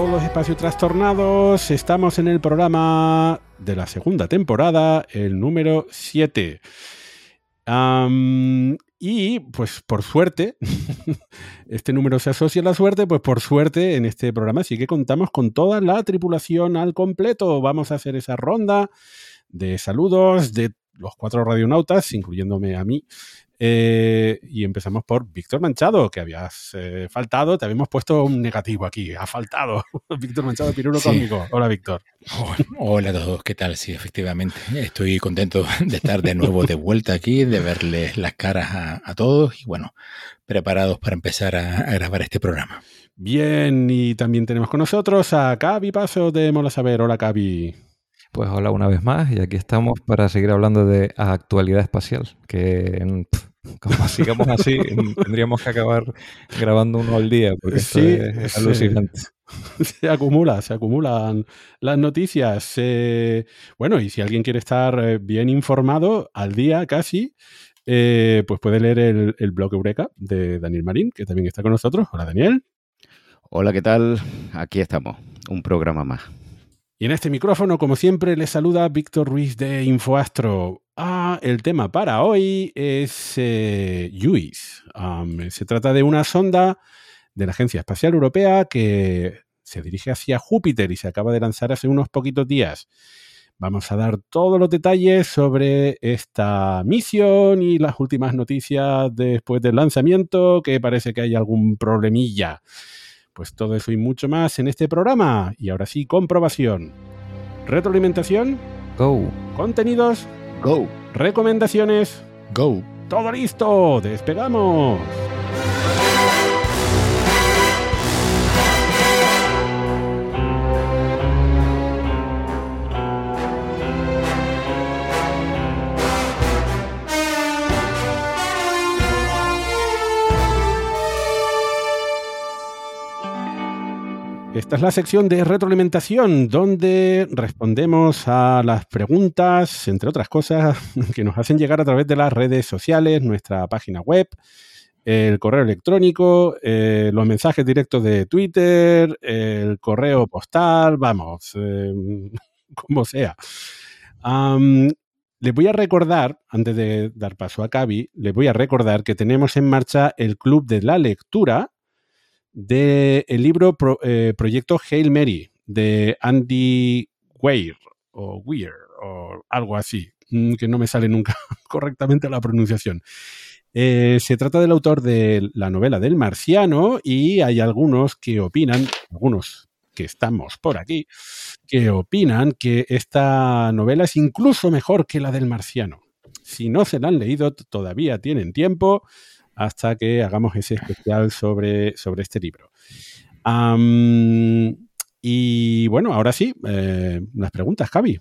Espacio Trastornados. Estamos en el programa de la segunda temporada, el número 7. y pues por suerte, este número se asocia a la suerte, pues por suerte en este programa sí que contamos con toda la tripulación al completo. Vamos a hacer esa ronda de saludos de los cuatro radionautas, incluyéndome a mí, eh, y empezamos por Víctor Manchado, que habías eh, faltado, te habíamos puesto un negativo aquí, ha faltado. Víctor Manchado, Pirulo conmigo. Hola, Víctor. hola a todos, ¿qué tal? Sí, efectivamente, estoy contento de estar de nuevo de vuelta aquí, de verles las caras a, todos y bueno, preparados para empezar a, grabar este programa. Bien, y también tenemos con nosotros a Cavi Paso de Mola Saber. Hola, Cavi. Pues hola una vez más y aquí estamos para seguir hablando de actualidad espacial, que como sigamos así, tendríamos que acabar grabando uno al día, porque esto es, alucinante. Se, acumula, se acumulan las noticias. Eh, bueno, y si alguien quiere estar eh, bien informado al día casi, eh, pues puede leer el, el, blog Eureka de Daniel Marín, que también está con nosotros. Hola, Daniel. Hola, ¿qué tal? Aquí estamos, un programa más. Y en este micrófono, como siempre, les saluda Víctor Ruiz de Infoastro. Ah, el tema para hoy es eh, se trata de una sonda de la Agencia Espacial Europea que se dirige hacia Júpiter y se acaba de lanzar hace unos poquitos días. Vamos a dar todos los detalles sobre esta misión y las últimas noticias después del lanzamiento, que parece que hay algún problemilla. Pues todo eso y mucho más en este programa. Y ahora sí, comprobación. Retroalimentación. Go. Contenidos. Go. Recomendaciones. Go. Todo listo. Despegamos. Esta es la sección de retroalimentación, donde respondemos a las preguntas, entre otras cosas, que nos hacen llegar a través de las redes sociales, nuestra página web, el correo electrónico, eh, los mensajes directos de Twitter, el correo postal, vamos, eh, como sea. les voy a recordar, antes de dar paso a Cavi, les voy a recordar que tenemos en marcha el Club de la Lectura, del libro eh, Proyecto Hail Mary de Andy Weir o Weir o algo así, mm, que no me sale nunca correctamente la pronunciación. Eh, se trata del autor de la novela del marciano y hay algunos que opinan, algunos que estamos por aquí, que opinan que esta novela es incluso mejor que la del marciano. Si no se la han leído, todavía tienen tiempo hasta que hagamos ese especial sobre, sobre este libro. y bueno, ahora sí, eh, las preguntas, Javi.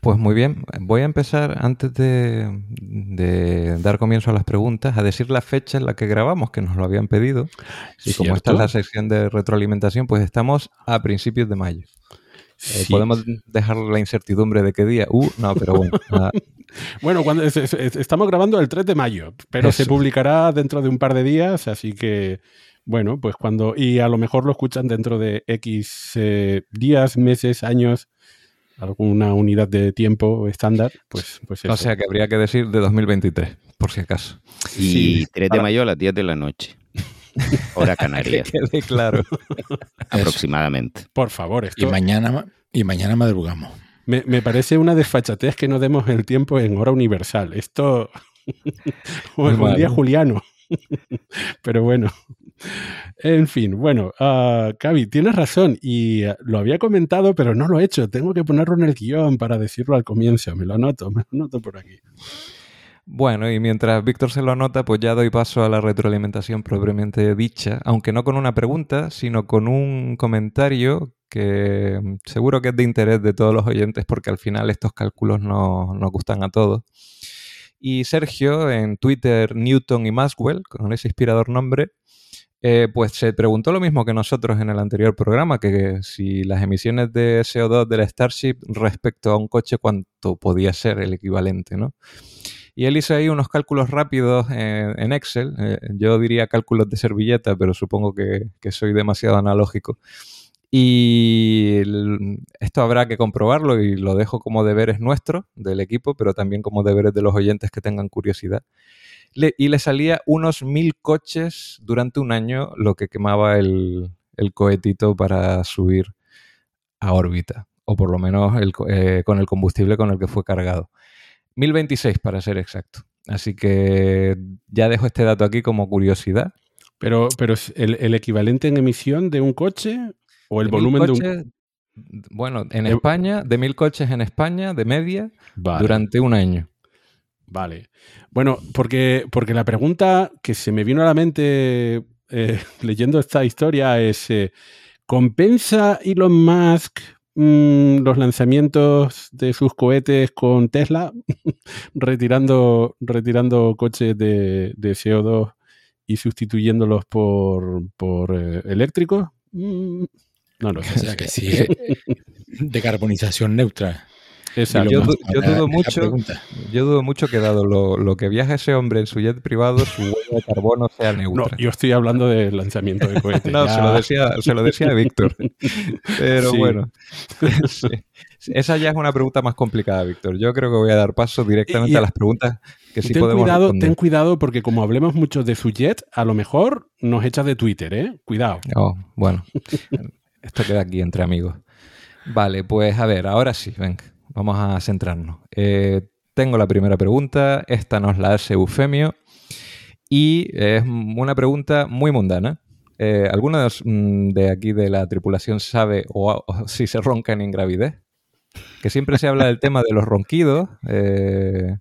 Pues muy bien, voy a empezar antes de, dar comienzo a las preguntas, a decir la fecha en la que grabamos, que nos lo habían pedido. Y como esta es la sección de retroalimentación, pues estamos a principios de mayo. Eh, podemos dejar la incertidumbre de qué día. Uh, no, pero bueno. bueno, cuando estamos grabando el 3 de mayo, pero se publicará dentro de un par de días, así que bueno, pues cuando y a lo mejor lo escuchan dentro de X eh, días, meses, años, alguna unidad de tiempo estándar, pues, pues O sea que habría que decir de 2023, por si acaso. Y 3 de mayo a las 10 de la noche. Hora canaria. que quede claro. Aproximadamente. Por favor, esto... Y mañana, y mañana madrugamos. Me, me, parece una desfachatez que no demos el tiempo en hora universal. Esto... o en un día juliano. Pero bueno. En fin, bueno, uh, Cavi, tienes razón y uh, lo había comentado, pero no lo he hecho. Tengo que ponerlo en el guion para decirlo al comienzo. Me lo anoto, me lo anoto por aquí. Bueno, y mientras Víctor se lo anota, pues ya doy paso a la retroalimentación propiamente dicha, aunque no con una pregunta, sino con un comentario que seguro que es de interés de todos los oyentes porque al final estos cálculos no, nos gustan a todos. Y Sergio, en Twitter, Newton y Maxwell, con ese inspirador nombre, eh, pues se preguntó lo mismo que nosotros en el anterior programa, que si las emisiones de CO2 del Starship respecto a un coche, cuánto podía ser el equivalente, ¿no? Y él hizo ahí unos cálculos rápidos en, Excel. Eh, yo diría cálculos de servilleta, pero supongo que, soy demasiado analógico. Y esto habrá que comprobarlo y lo dejo como deberes nuestros del equipo, pero también como deberes de los oyentes que tengan curiosidad. y le salía unos mil coches durante un año lo que quemaba el, el cohetito para subir a órbita, o por lo menos eh, con el combustible con el que fue cargado. 1026 para ser exacto. Así que ya dejo este dato aquí como curiosidad. Pero, pero el, el equivalente en emisión de un coche o el volumen de un... Bueno, en España, de mil coches en España, de media, durante un año. Vale. Bueno, porque, porque la pregunta que se me vino a la mente eh, leyendo esta historia es, eh, ¿compensa Elon Musk mmm, los lanzamientos de sus cohetes con Tesla, retirando, retirando coches de, de, CO2 y sustituyéndolo por, por eh, eléctricos? Mm, no lo sé. O sea que sí, decarbonización neutra. Yo, yo, dudo mucho, yo dudo mucho que dado lo, lo, que viaja ese hombre en su jet privado, su huella de carbono sea neutra. No, yo estoy hablando del lanzamiento de cohetes. no, se lo, decía, se lo decía Víctor. Pero sí. bueno, sí. esa ya es una pregunta más complicada, Víctor. Yo creo que voy a dar paso directamente y, a las preguntas que sí ten podemos cuidado, responder. Ten cuidado porque como hablemos mucho de su jet, a lo mejor nos echa de Twitter, ¿eh? Cuidado. Oh, bueno, esto queda aquí entre amigos. Vale, pues a ver, ahora sí, venga. Vamos a centrarnos. Eh, tengo la primera pregunta, esta nos la hace Eufemio y es una pregunta muy mundana. Eh, ¿Alguno de, mm, de, aquí de la tripulación sabe o, si se ronca en ingravidez? Que siempre se habla del tema de los ronquidos. Eh,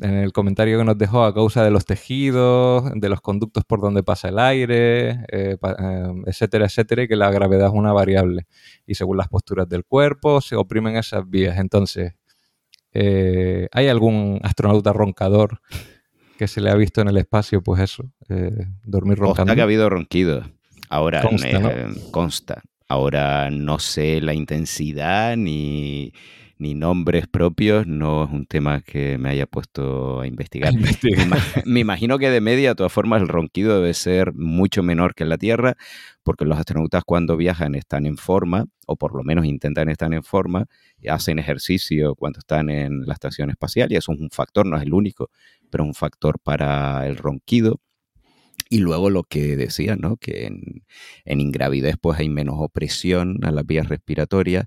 en el comentario que nos dejó a causa de los tejidos, de los conductos por donde pasa el aire, eh, etcétera, etcétera, y que la gravedad es una variable. Y según las posturas del cuerpo se oprimen esas vías. Entonces, eh, ¿hay algún astronauta roncador que se le ha visto en el espacio? Pues eso, eh, dormir roncando. Consta que ha habido ronquidos. Ahora consta, ¿no? consta. Ahora no sé la intensidad ni ni nombres propios, no es un tema que me haya puesto a investigar. A investigar. Me, imagino que de media, de todas formas, el ronquido debe ser mucho menor que en la Tierra, porque los astronautas cuando viajan están en forma, o por lo menos intentan estar en forma, hacen ejercicio cuando están en la estación espacial, y eso es un factor, no es el único, pero es un factor para el ronquido. Y luego lo que decía, ¿no? Que en, en ingravidez pues hay menos opresión a las vías respiratorias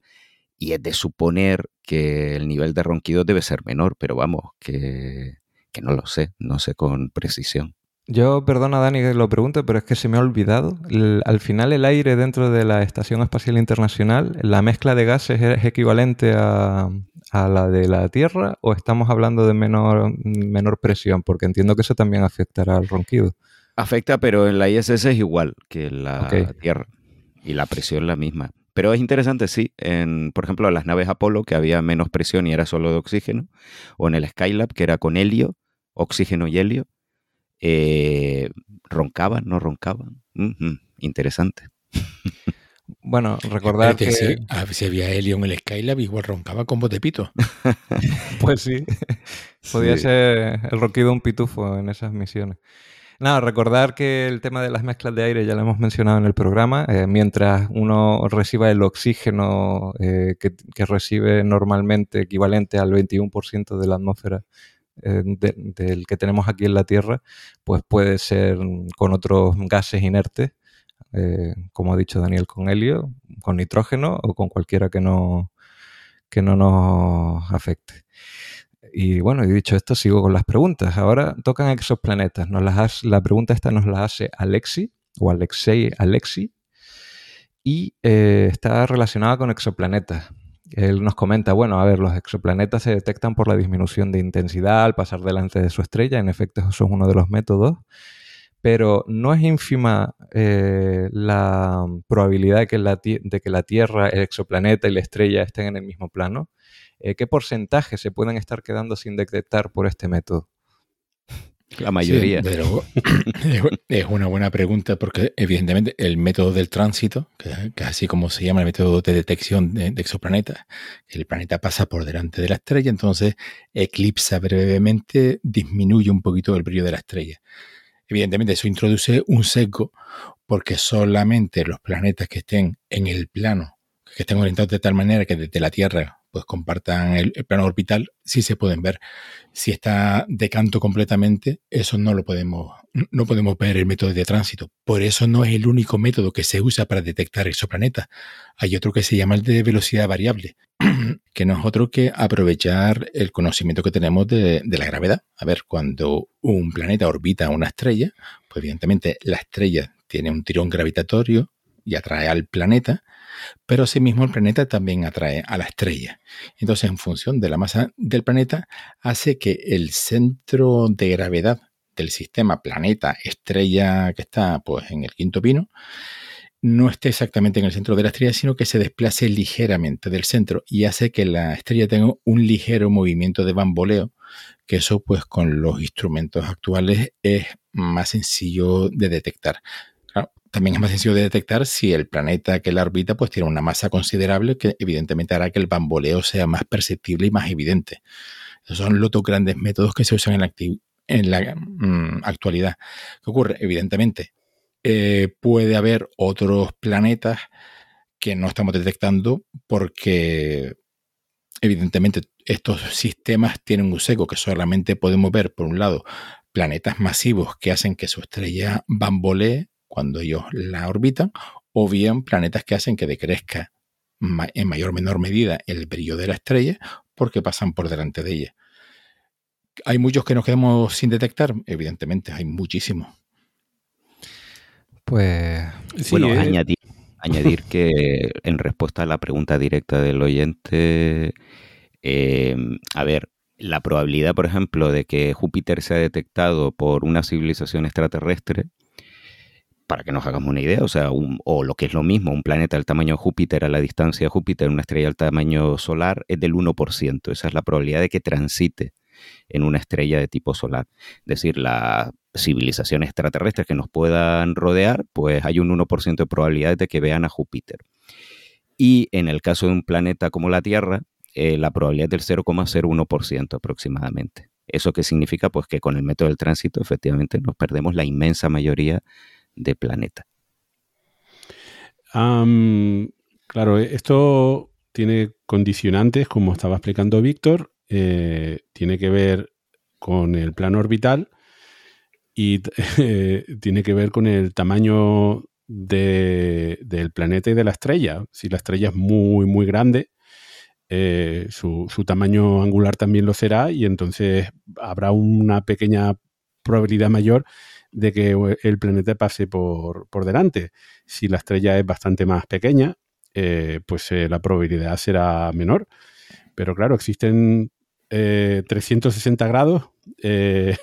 y es de suponer que el nivel de ronquido debe ser menor, pero vamos, que, que, no lo sé, no sé con precisión. Yo, perdona Dani que lo pregunte, pero es que se me ha olvidado. El, al final el aire dentro de la Estación Espacial Internacional, ¿la mezcla de gases es equivalente a, a la de la Tierra o estamos hablando de menor, menor presión? Porque entiendo que eso también afectará al ronquido. Afecta, pero en la ISS es igual que en la okay. Tierra y la presión es la misma. Pero es interesante, sí, en, por ejemplo, en las naves Apolo, que había menos presión y era solo de oxígeno, o en el Skylab, que era con helio, oxígeno y helio, eh, roncaban, no roncaban. Uh -huh. Interesante. Bueno, recordar que... Si, si, había helio en el Skylab, igual roncaba con voz de pito. pues sí, podía sí. ser el ronquido un pitufo en esas misiones. Nada, recordar que el tema de las mezclas de aire ya lo hemos mencionado en el programa. Eh, mientras uno reciba el oxígeno eh, que, recibe normalmente equivalente al 21% de la atmósfera eh, del que tenemos aquí en la Tierra, pues puede ser con otros gases inertes, como ha dicho Daniel, con helio, con nitrógeno o con cualquiera que no, que no nos afecte. Y bueno, he dicho esto, sigo con las preguntas. Ahora tocan exoplanetas. Nos las la pregunta esta nos la hace Alexi o Alexei Alexi y eh, está relacionada con exoplanetas. Él nos comenta, bueno, a ver, los exoplanetas se detectan por la disminución de intensidad al pasar delante de su estrella, en efecto eso es uno de los métodos, pero no es ínfima eh, la probabilidad de que la, de que la, Tierra, el exoplaneta y la estrella estén en el mismo plano. Eh, ¿Qué porcentaje se pueden estar quedando sin detectar por este método? La mayoría. pero es una buena pregunta porque evidentemente el método del tránsito, que, es así como se llama el método de detección de, exoplanetas, el planeta pasa por delante de la estrella, entonces eclipsa brevemente, disminuye un poquito el brillo de la estrella. Evidentemente eso introduce un sesgo porque solamente los planetas que estén en el plano, que estén orientados de tal manera que desde la Tierra pues compartan el, plano orbital, sí se pueden ver. Si está de canto completamente, eso no lo podemos, no podemos ver el método de tránsito. Por eso no es el único método que se usa para detectar exoplanetas. Hay otro que se llama el de velocidad variable, que no es otro que aprovechar el conocimiento que tenemos de, de la gravedad. A ver, cuando un planeta orbita una estrella, pues evidentemente la estrella tiene un tirón gravitatorio y atrae al planeta, pero asimismo el planeta también atrae a la estrella. Entonces, en función de la masa del planeta, hace que el centro de gravedad del sistema planeta-estrella que está pues, en el quinto pino, no esté exactamente en el centro de la estrella, sino que se desplace ligeramente del centro y hace que la estrella tenga un ligero movimiento de bamboleo, que eso pues con los instrumentos actuales es más sencillo de detectar. También es más sencillo de detectar si el planeta que la orbita pues tiene una masa considerable que evidentemente hará que el bamboleo sea más perceptible y más evidente. Esos son los dos grandes métodos que se usan en la, mm, actualidad. ¿Qué ocurre? Evidentemente, eh, puede haber otros planetas que no estamos detectando porque evidentemente estos sistemas tienen un seco que solamente podemos ver, por un lado, planetas masivos que hacen que su estrella bambolee cuando ellos la orbitan, o bien planetas que hacen que decrezca en mayor o menor medida el brillo de la estrella porque pasan por delante de ella. ¿Hay muchos que nos quedamos sin detectar? Evidentemente, hay muchísimos. Pues bueno, eh. añadir, añadir que en respuesta a la pregunta directa del oyente, em, a ver, la probabilidad, por ejemplo, de que Júpiter sea detectado por una civilización extraterrestre para que nos hagamos una idea, o sea, o lo que es lo mismo, un planeta del tamaño de Júpiter a la distancia de Júpiter, una estrella del tamaño solar, es del 1%. Esa es la probabilidad de que transite en una estrella de tipo solar. Es decir, las civilizaciones extraterrestres que nos puedan rodear, pues hay un 1% de probabilidad de que vean a Júpiter. Y en el caso de un planeta como la Tierra, eh, la probabilidad es del 0,01% aproximadamente. ¿Eso qué significa? Pues que con el método del tránsito efectivamente nos perdemos la inmensa mayoría de planeta. claro, esto tiene condicionantes, como estaba explicando Víctor, eh, tiene que ver con el plano orbital y tiene que ver con el tamaño del planeta y de la estrella. Si la estrella es muy, muy grande, eh, su, su, tamaño angular también lo será y entonces habrá una pequeña probabilidad mayor de que el planeta pase por, delante. Si la estrella es bastante más pequeña, eh, pues eh, la probabilidad será menor. Pero claro, existen 360 eh, grados,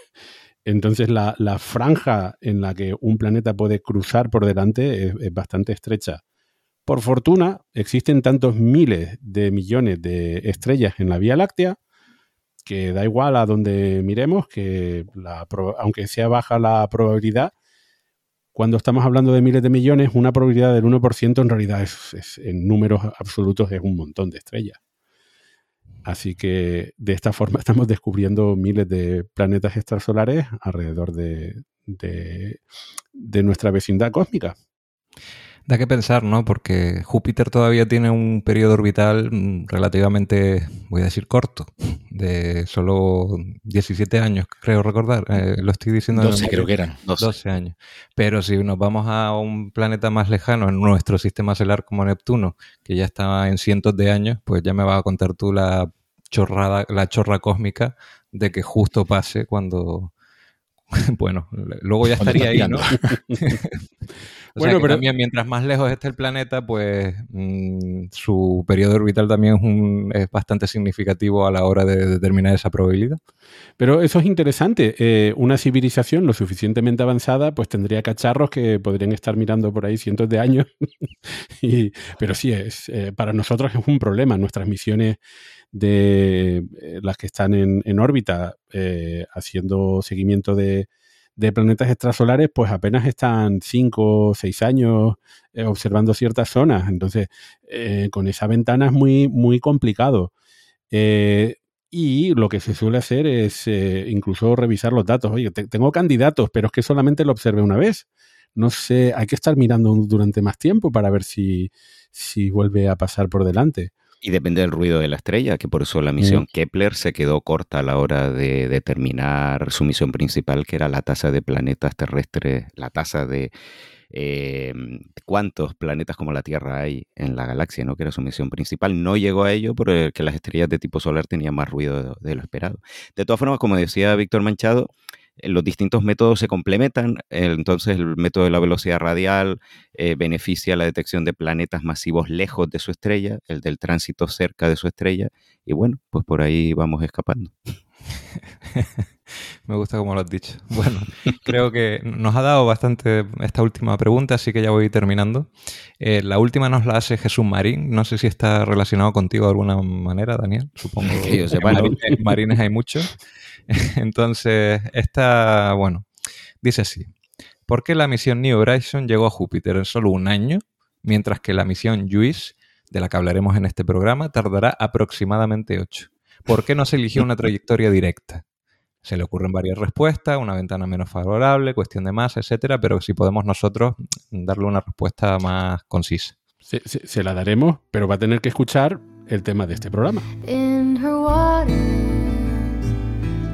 entonces la, franja en la que un planeta puede cruzar por delante es bastante estrecha. Por fortuna, existen tantos miles de millones de estrellas en la Vía Láctea que da igual a donde miremos, que aunque sea baja la probabilidad, cuando estamos hablando de miles de millones, una probabilidad del 1% en realidad es, en números absolutos es un montón de estrellas. Así que de esta forma estamos descubriendo miles de planetas extrasolares alrededor de, de nuestra vecindad cósmica. Da que pensar, ¿no? Porque Júpiter todavía tiene un periodo orbital mm, relativamente, voy a decir, corto, de solo 17 años, creo recordar. Eh, lo estoy diciendo. 12 creo que eran. 12. años. Pero si nos vamos a un planeta más lejano, en nuestro sistema solar como Neptuno, que ya está en cientos de años, pues ya me vas a contar tú la chorrada, la chorra cósmica de que justo pase cuando, bueno, luego ya estaría ahí, ¿no? bueno, pero también mientras más lejos esté el planeta, pues mm, su periodo orbital también es, bastante significativo a la hora de determinar esa probabilidad. Pero eso es interesante. Eh, una civilización lo suficientemente avanzada, pues tendría cacharros que podrían estar mirando por ahí cientos de años. pero sí, es, eh, para nosotros es un problema. Nuestras misiones de eh, las que están en, órbita eh, haciendo seguimiento de, planetas extrasolares, pues apenas están cinco o seis años eh, observando ciertas zonas. Entonces, con esa ventana es muy, muy complicado. y lo que se suele hacer es incluso revisar los datos. Oye, tengo candidatos, pero es que solamente lo observé una vez. No sé, hay que estar mirando durante más tiempo para ver si, si vuelve a pasar por delante. Y depende del ruido de la estrella, que por eso la misión Kepler se quedó corta a la hora de determinar su misión principal, que era la tasa de planetas terrestres, la tasa de em, cuántos planetas como la Tierra hay en la galaxia, ¿no? que era su misión principal. No llegó a ello porque las estrellas de tipo solar tenían más ruido de lo esperado. De todas formas, como decía Víctor Manchado, eh, los distintos métodos se complementan, entonces el método de la velocidad radial eh, beneficia la detección de planetas masivos lejos de su estrella, el del tránsito cerca de su estrella, y bueno, pues por ahí vamos escapando. Me gusta como lo has dicho. Bueno, creo que nos ha dado bastante esta última pregunta, así que ya voy terminando. Eh, la última nos la hace Jesús Marín. No sé si está relacionado contigo de alguna manera, Daniel. Supongo que yo marines hay muchos. Entonces, esta, bueno, dice así. ¿Por qué la misión New Horizon llegó a Júpiter en solo un año, mientras que la misión JUICE, de la que hablaremos en este programa, tardará aproximadamente ocho? ¿Por qué no se eligió una trayectoria directa? Se le ocurren varias respuestas, una ventana menos favorable, cuestión de masa, etcétera, pero si podemos nosotros darle una respuesta más concisa. Se, la daremos, pero va a tener que escuchar el tema de este programa.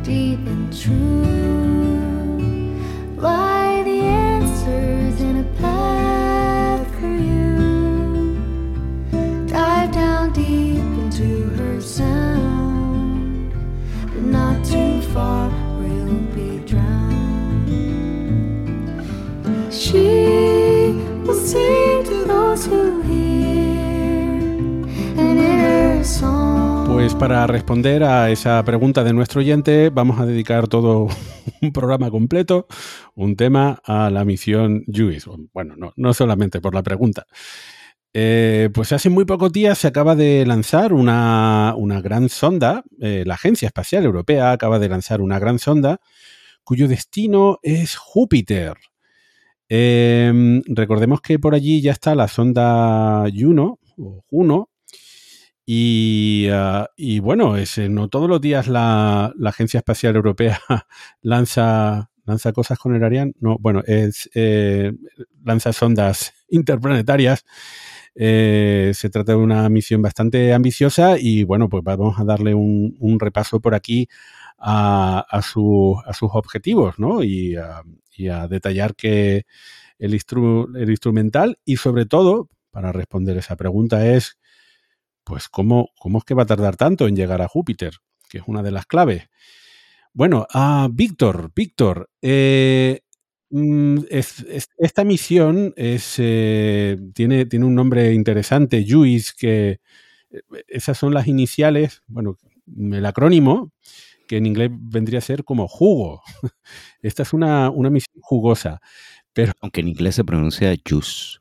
Deep and true lie the answers in a path for you. Dive down deep into her sound, but not too far or you'll be drowned. She Pues para responder a esa pregunta de nuestro oyente, vamos a dedicar todo un programa completo, un tema a la misión JUICE. Bueno, no, solamente por la pregunta. Eh, pues hace muy pocos días se acaba de lanzar una, gran sonda, eh, la Agencia Espacial Europea acaba de lanzar una gran sonda cuyo destino es Júpiter. Em, recordemos que por allí ya está la sonda Juno, o Juno, Ah, y, bueno, no todos los días la, Agencia Espacial Europea lanza, lanza cosas con el Ariane. No, bueno, es, eh, lanza sondas interplanetarias. Eh, se trata de una misión bastante ambiciosa y bueno, pues vamos a darle un, repaso por aquí a, a, sus objetivos, ¿no? Y a, detallar que el, el instrumental y sobre todo, para responder esa pregunta, es pues ¿cómo, ¿cómo es que va a tardar tanto en llegar a Júpiter? Que es una de las claves. Bueno, a Víctor, Víctor, eh, mm, esta misión es, eh, tiene, tiene, un nombre interesante, JUICE, que eh, esas son las iniciales, bueno, el acrónimo, que en inglés vendría a ser como jugo. Esta es una, una misión jugosa. Pero, Aunque en inglés se pronuncia juice.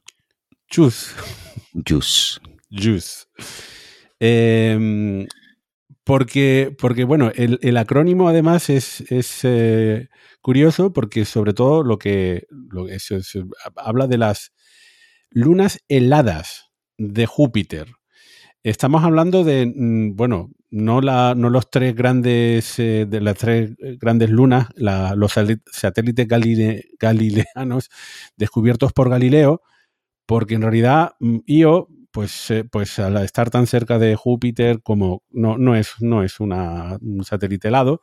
Juice. Juice. Juice. Em, porque, porque, bueno, el, acrónimo además es, eh, curioso porque sobre todo lo que habla de las lunas heladas de Júpiter. Estamos hablando de, mm, bueno, no, los tres grandes, eh, de las tres grandes lunas, los satélites galileanos descubiertos por Galileo, porque en realidad mm, Io, pues, eh, pues al estar tan cerca de Júpiter, como no, no es, no es una, un satélite helado,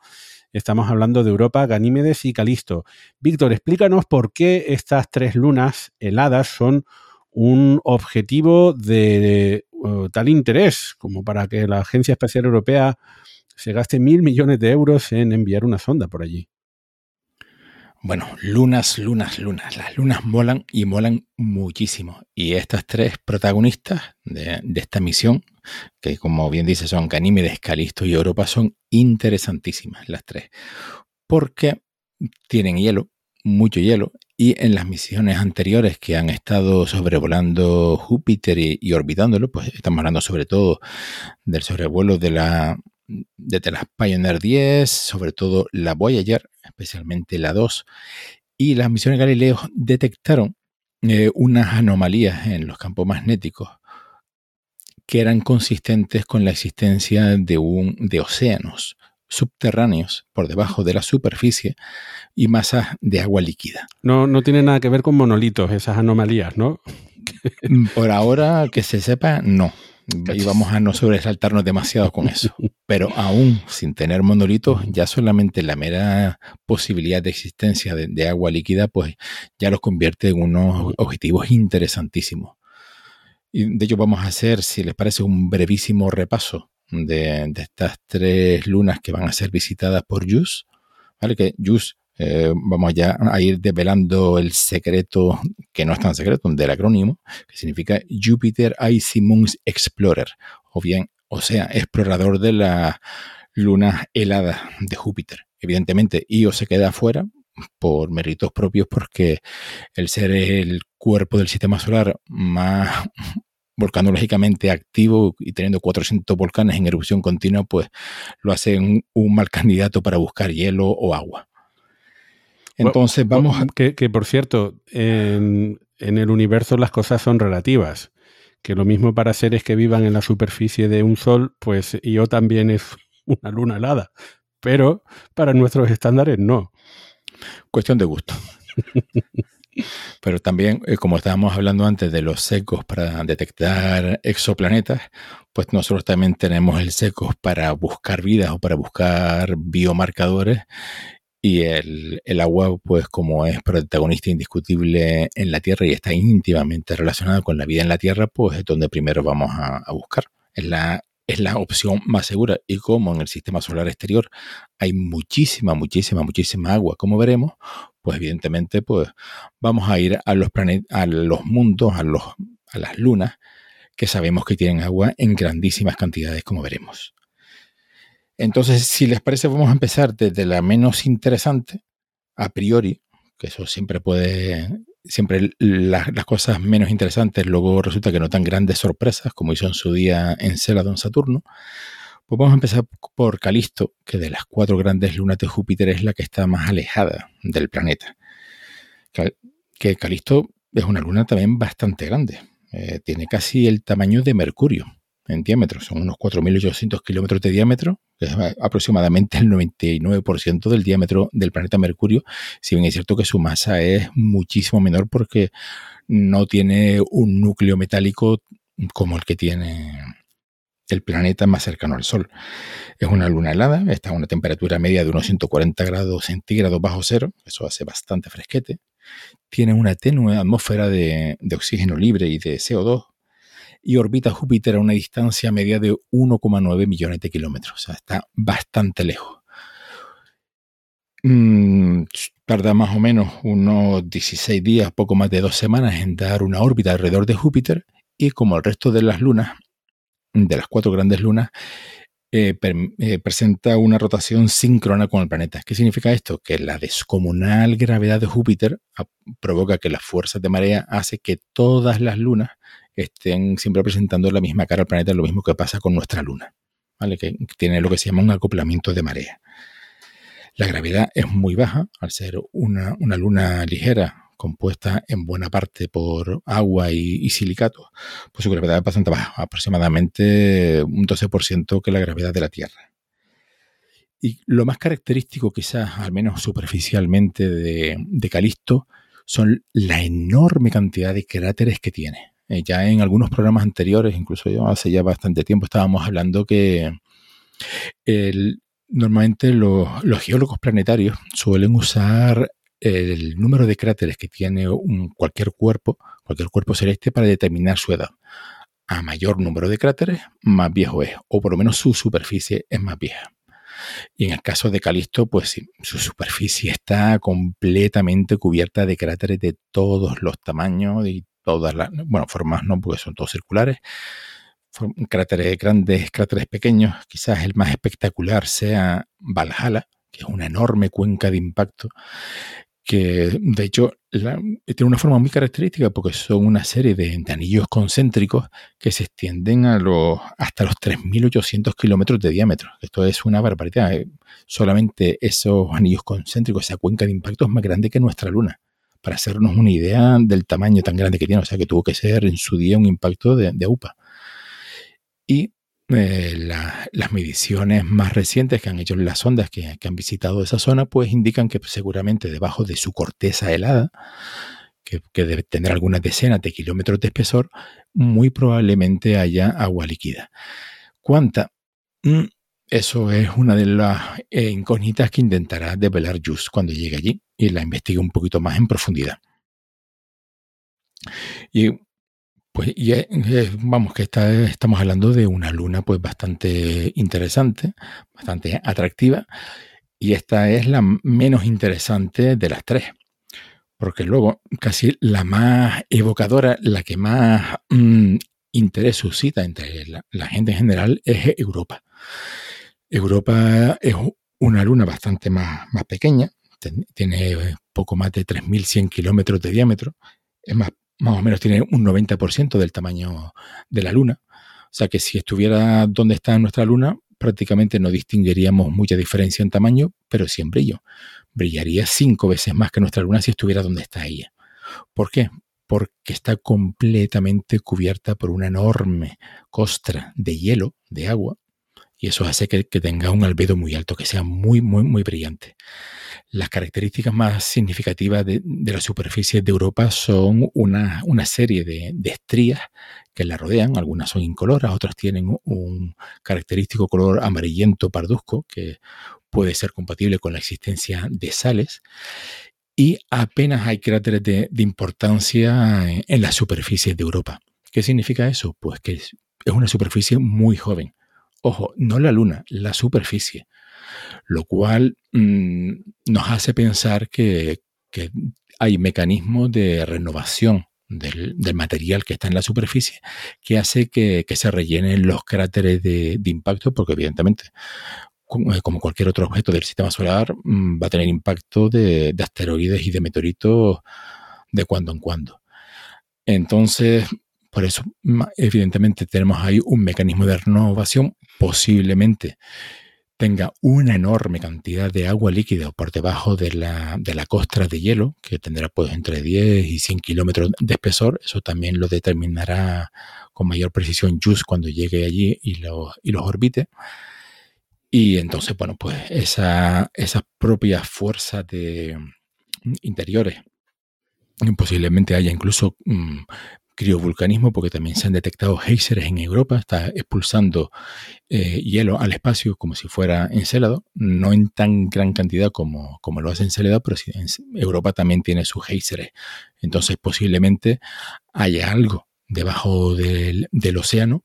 estamos hablando de Europa, Ganímedes y Calisto. Víctor, explícanos por qué estas tres lunas heladas son un objetivo de, uh, tal interés como para que la Agencia Espacial Europea se gaste mil millones de euros en enviar una sonda por allí. Bueno, lunas, lunas, lunas. Las lunas molan y molan muchísimo. Y estas tres protagonistas de, esta misión, que como bien dice son Ganímedes, Calisto y Europa, son interesantísimas las tres. Porque tienen hielo, mucho hielo, y en las misiones anteriores que han estado sobrevolando Júpiter y, orbitándolo, pues estamos hablando sobre todo del sobrevuelo de la de las Pioneer 10, sobre todo la Voyager, especialmente la 2, y las misiones Galileo detectaron eh, unas anomalías en los campos magnéticos que eran consistentes con la existencia de, un, de océanos subterráneos por debajo de la superficie y masas de agua líquida. No, no tiene nada que ver con monolitos, esas anomalías, ¿no? Por ahora que se sepa, no y vamos a no sobresaltarnos demasiado con eso. Pero aún sin tener monolitos, ya solamente la mera posibilidad de existencia de, agua líquida, pues ya los convierte en unos objetivos interesantísimos. Y de hecho vamos a hacer, si les parece, un brevísimo repaso de, estas tres lunas que van a ser visitadas por JUICE. ¿Vale? Que JUICE eh, vamos ya a ir develando el secreto, que no es tan secreto, del acrónimo, que significa Jupiter Icy Moons Explorer, o bien, o sea, explorador de la luna helada de Júpiter. Evidentemente, Io se queda afuera por méritos propios porque el ser el cuerpo del sistema solar más volcanológicamente activo y teniendo 400 volcanes en erupción continua, pues lo hace un mal candidato para buscar hielo o agua. Entonces vamos a... Que, por cierto, en, el universo las cosas son relativas. Que lo mismo para seres que vivan en la superficie de un sol, pues yo también es una luna helada. Pero para nuestros estándares no. Cuestión de gusto. Pero también, eh, como estábamos hablando antes de los secos para detectar exoplanetas, pues nosotros también tenemos el secos para buscar vidas o para buscar biomarcadores y el, agua, pues como es protagonista indiscutible en la Tierra y está íntimamente relacionada con la vida en la Tierra, pues es donde primero vamos a, buscar. Es la, es la opción más segura. Y como en el sistema solar exterior hay muchísima, muchísima, muchísima agua, como veremos, pues evidentemente pues vamos a ir a los planetas, a los mundos, a, los, a las lunas, que sabemos que tienen agua en grandísimas cantidades, como veremos. Entonces, si les parece, vamos a empezar desde la menos interesante, a priori, que eso siempre puede, siempre las cosas menos interesantes luego resulta que no tan grandes sorpresas como hizo en su día en Don Saturno. Pues vamos a empezar por Calisto, que de las cuatro grandes lunas de Júpiter es la que está más alejada del planeta. Que Calisto es una luna también bastante grande. Eh, tiene casi el tamaño de Mercurio en diámetro. Son unos 4.800 kilómetros de diámetro, que es aproximadamente el 99% del diámetro del planeta Mercurio, si bien es cierto que su masa es muchísimo menor porque no tiene un núcleo metálico como el que tiene el planeta más cercano al Sol. Es una luna helada, está a una temperatura media de unos 140 grados centígrados bajo cero, eso hace bastante fresquete. Tiene una tenue atmósfera de, de oxígeno libre y de CO2, y orbita Júpiter a una distancia media de 1,9 millones de kilómetros. O sea, está bastante lejos. Mm, tarda más o menos unos 16 días, poco más de dos semanas en dar una órbita alrededor de Júpiter y como el resto de las lunas, de las cuatro grandes lunas, eh, eh, presenta una rotación síncrona con el planeta. ¿Qué significa esto? Que la descomunal gravedad de Júpiter ah, provoca que las fuerzas de marea hace que todas las lunas estén siempre presentando la misma cara al planeta, lo mismo que pasa con nuestra luna, ¿vale? que tiene lo que se llama un acoplamiento de marea. La gravedad es muy baja, al ser una, luna ligera, compuesta en buena parte por agua y, silicato, pues su gravedad es bastante baja, aproximadamente un 12% que la gravedad de la Tierra. Y lo más característico, quizás, al menos superficialmente, de, de Calisto, son la enorme cantidad de cráteres que tiene. Eh, ya en algunos programas anteriores, incluso yo hace ya bastante tiempo, estábamos hablando que normalmente los, geólogos planetarios suelen usar el número de cráteres que tiene cualquier cuerpo, cualquier cuerpo celeste para determinar su edad. A mayor número de cráteres, más viejo es, o por lo menos su superficie es más vieja. Y en el caso de Calisto, pues sí, su superficie está completamente cubierta de cráteres de todos los tamaños y todas las, bueno, formas no, porque son todos circulares, cráteres grandes, cráteres pequeños. Quizás el más espectacular sea Valhalla, que es una enorme cuenca de impacto que de hecho tiene una forma muy característica porque son una serie de, anillos concéntricos que se extienden a los, hasta los 3.800 kilómetros de diámetro. Esto es una barbaridad. Eh, solamente esos anillos concéntricos, esa cuenca de impacto es más grande que nuestra Luna. Para hacernos una idea del tamaño tan grande que tiene, o sea que tuvo que ser en su día un impacto de, UPA. Y eh, las mediciones más recientes que han hecho las sondas que, han visitado esa zona, pues indican que seguramente debajo de su corteza helada, que, debe tener algunas decenas de kilómetros de espesor, muy probablemente haya agua líquida. ¿Cuánta? Mm, eso es una de las eh, incógnitas que intentará develar Jus cuando llegue allí y la investigue un poquito más en profundidad. Y pues y, vamos, que estamos hablando de una luna pues bastante interesante, bastante atractiva, y esta es la menos interesante de las tres. Porque luego, casi la más evocadora, la que más mm, interés suscita entre la, gente en general es Europa. Europa es una luna bastante más, más pequeña, tiene poco más de 3.100 kilómetros de diámetro, es más más o menos tiene un 90% del tamaño de la Luna. O sea que si estuviera donde está nuestra Luna, prácticamente no distinguiríamos mucha diferencia en tamaño, pero sí en brillo. Brillaría cinco veces más que nuestra Luna si estuviera donde está ella. ¿Por qué? Porque está completamente cubierta por una enorme costra de hielo, de agua, y eso hace que, tenga un albedo muy alto, que sea muy, muy, muy brillante. Las características más significativas de, la superficie de Europa son una, serie de, estrías que la rodean, algunas son incoloras, otras tienen un característico color amarillento parduzco que puede ser compatible con la existencia de sales y apenas hay cráteres de, importancia en, en, la superficie de Europa. ¿Qué significa eso? Pues que es una superficie muy joven. Ojo, no la luna, la superficie. Lo cual mm, nos hace pensar que, hay mecanismos de renovación del, material que está en la superficie que hace que, se rellenen los cráteres de, impacto, porque evidentemente, eh, como, cualquier otro objeto del sistema solar, mm, va a tener impacto de, de asteroides y de meteoritos de cuando en cuando. Entonces, por eso, evidentemente, tenemos ahí un mecanismo de renovación, posiblemente tenga una enorme cantidad de agua líquida por debajo de la, de la costra de hielo, que tendrá pues entre 10 y 100 kilómetros de espesor. Eso también lo determinará con mayor precisión JUICE cuando llegue allí y, lo, y los orbite. Y entonces, bueno, pues esa, esas propias fuerzas de, interiores posiblemente haya incluso mm, criovulcanismo, porque también se han detectado geysers en Europa, está expulsando eh, hielo al espacio como si fuera Encélado, no en tan gran cantidad como, como lo hace Encélado, pero sí, Europa también tiene sus geysers. Entonces posiblemente haya algo debajo del, océano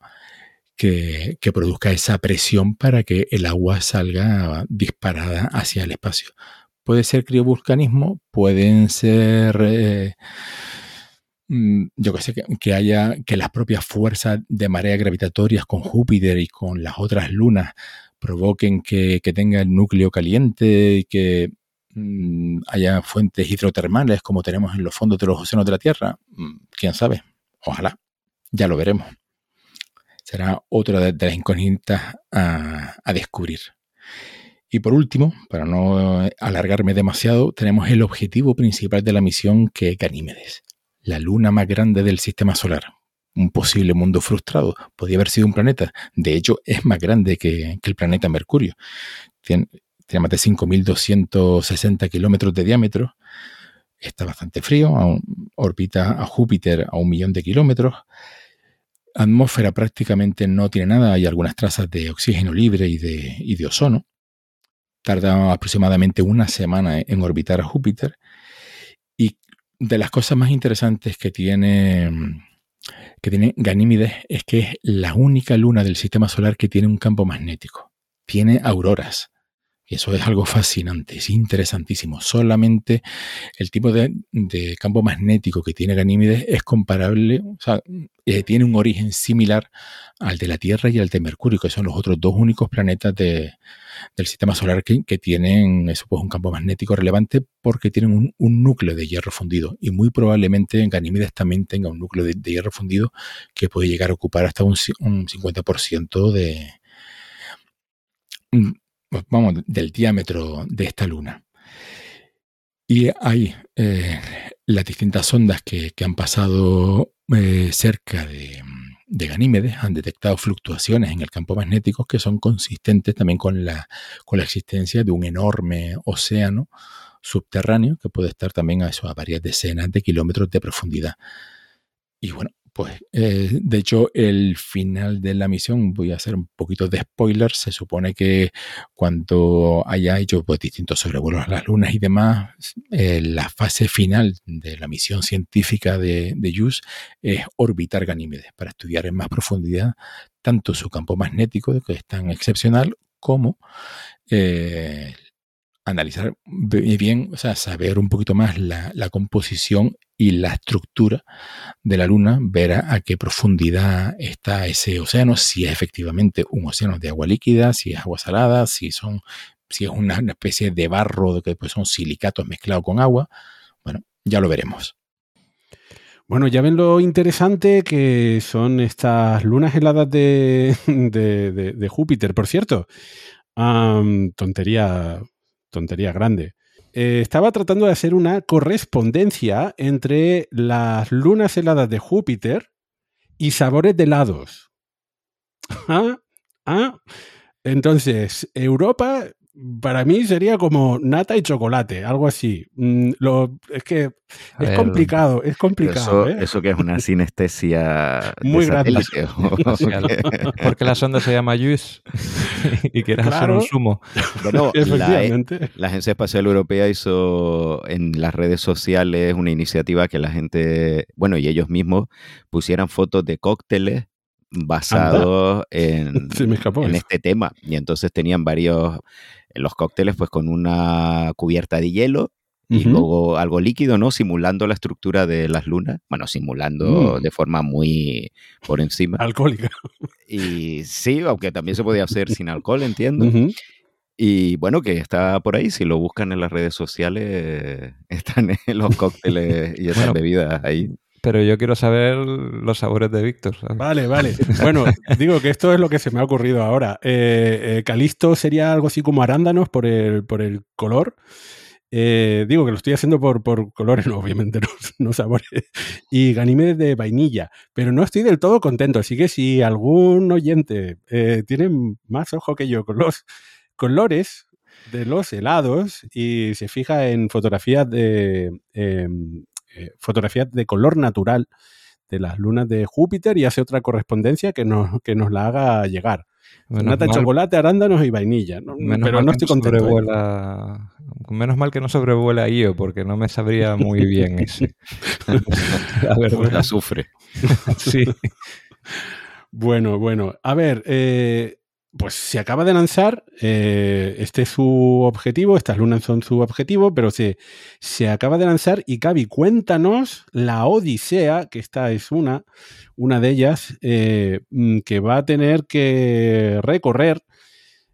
que, produzca esa presión para que el agua salga disparada hacia el espacio. Puede ser criovulcanismo, pueden ser... Eh, yo que sé, que, haya, que las propias fuerzas de marea gravitatorias con Júpiter y con las otras lunas provoquen que, tenga el núcleo caliente y que mm, haya fuentes hidrotermales como tenemos en los fondos de los océanos de la Tierra. Mm, ¿Quién sabe? Ojalá. Ya lo veremos. Será otra de, las incógnitas a, a descubrir. Y por último, para no alargarme demasiado, tenemos el objetivo principal de la misión que es Ganímedes la luna más grande del sistema solar. Un posible mundo frustrado. Podría haber sido un planeta. De hecho, es más grande que, el planeta Mercurio. Tiene, más de 5.260 kilómetros de diámetro. está bastante frío, orbita a Júpiter a un millón de kilómetros. Atmósfera prácticamente no tiene nada, hay algunas trazas de oxígeno libre y de, y de ozono. Tarda aproximadamente una semana en orbitar a Júpiter. Y de las cosas más interesantes que tiene, que tiene Ganímedes es que es la única luna del sistema solar que tiene un campo magnético. Tiene auroras. Eso es algo fascinante, es interesantísimo. Solamente el tipo de, campo magnético que tiene Ganímedes es comparable, o sea, eh, tiene un origen similar al de la Tierra y al de Mercurio, que son los otros dos únicos planetas del sistema solar que, tienen eso, pues, un campo magnético relevante porque tienen un, núcleo de hierro fundido. Y muy probablemente Ganímedes también tenga un núcleo de, hierro fundido que puede llegar a ocupar hasta un, un 50% de vamos, del diámetro de esta luna. Y hay eh, las distintas ondas que, han pasado eh, cerca de, de, Ganímedes, han detectado fluctuaciones en el campo magnético que son consistentes también con la, con la existencia de un enorme océano subterráneo que puede estar también a, eso, a varias decenas de kilómetros de profundidad. Y bueno, pues eh, de hecho el final de la misión, voy a hacer un poquito de spoiler, se supone que cuando haya hecho pues, distintos sobrevuelos a las lunas y demás, eh, la fase final de la misión científica de, de JUICE es orbitar Ganímedes para estudiar en más profundidad tanto su campo magnético, que es tan excepcional, como eh, analizar bien, o sea, saber un poquito más la, composición y la estructura de la Luna, ver a, qué profundidad está ese océano, si es efectivamente un océano de agua líquida, si es agua salada, si son, si es una, especie de barro que pues, son silicatos mezclados con agua. Bueno, ya lo veremos. Bueno, ya ven lo interesante que son estas lunas heladas de, de, Júpiter. Por cierto, tontería tontería grande. Eh, estaba tratando de hacer una correspondencia entre las lunas heladas de Júpiter y sabores helados. ¿Ah? ¿Ah? Entonces, Europa para mí sería como nata y chocolate, algo así. Mm, lo, es que es complicado, es complicado. Eso, ¿eh? eso, que es una sinestesia muy grande. Porque la sonda se llama JUICE y quieres hacer un sumo. Bueno, la, la, Agencia Espacial Europea hizo en las redes sociales una iniciativa que la gente, bueno, y ellos mismos pusieran fotos de cócteles basados en, en este tema. Y entonces tenían varios los cócteles pues con una cubierta de hielo y luego algo líquido, ¿no? Simulando la estructura de las lunas. Bueno, simulando mm. de forma muy por encima. Alcohólica. Y sí, aunque también se podía hacer sin alcohol, entiendo. Y bueno, que está por ahí, si lo buscan en las redes sociales, están los cócteles y esas bebidas ahí. Pero yo quiero saber los sabores de Víctor. Vale, vale. Bueno, digo que esto es lo que se me ha ocurrido ahora. Eh, eh, Calisto sería algo así como arándanos por el, por el color. Eh, digo que lo estoy haciendo por, por colores, no, obviamente no, sabores. Y Ganymede de vainilla. Pero no estoy del todo contento. Así que si algún oyente tiene más ojo que yo con los colores de los helados y se fija en fotografías de em, eh, fotografías de color natural de las lunas de Júpiter y hace otra correspondencia que nos, que nos la haga llegar. Nata chocolate, arándanos y vainilla. pero no estoy contento. ¿eh? Menos mal que no sobrevuela Io, porque no me sabría muy bien ese. la verdad. La sufre. sí. Bueno, bueno. A ver, eh, pues se acaba de lanzar, eh, este es su objetivo, estas lunas son su objetivo, pero se, se acaba de lanzar y Cavi, cuéntanos la Odisea, que esta es una, una de ellas, eh, mm, que va a tener que recorrer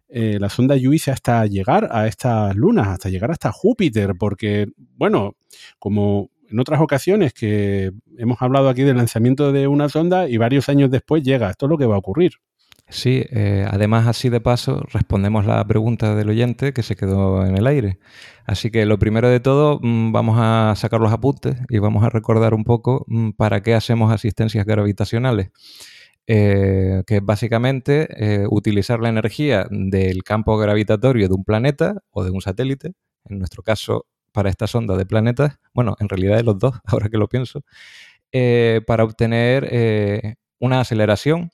eh, la sonda JUICE hasta llegar a estas lunas, hasta llegar hasta Júpiter, porque, bueno, como en otras ocasiones que hemos hablado aquí del lanzamiento de una sonda y varios años después llega, esto es lo que va a ocurrir. Sí, eh, además así de paso respondemos la pregunta del oyente que se quedó en el aire. Así que lo primero de todo mm, vamos a sacar los apuntes y vamos a recordar un poco mm, para qué hacemos asistencias gravitacionales. Eh, que es básicamente eh, utilizar la energía del campo gravitatorio de un planeta o de un satélite, en nuestro caso para esta sonda de planetas, bueno, en realidad de los dos, ahora que lo pienso, para obtener una aceleración.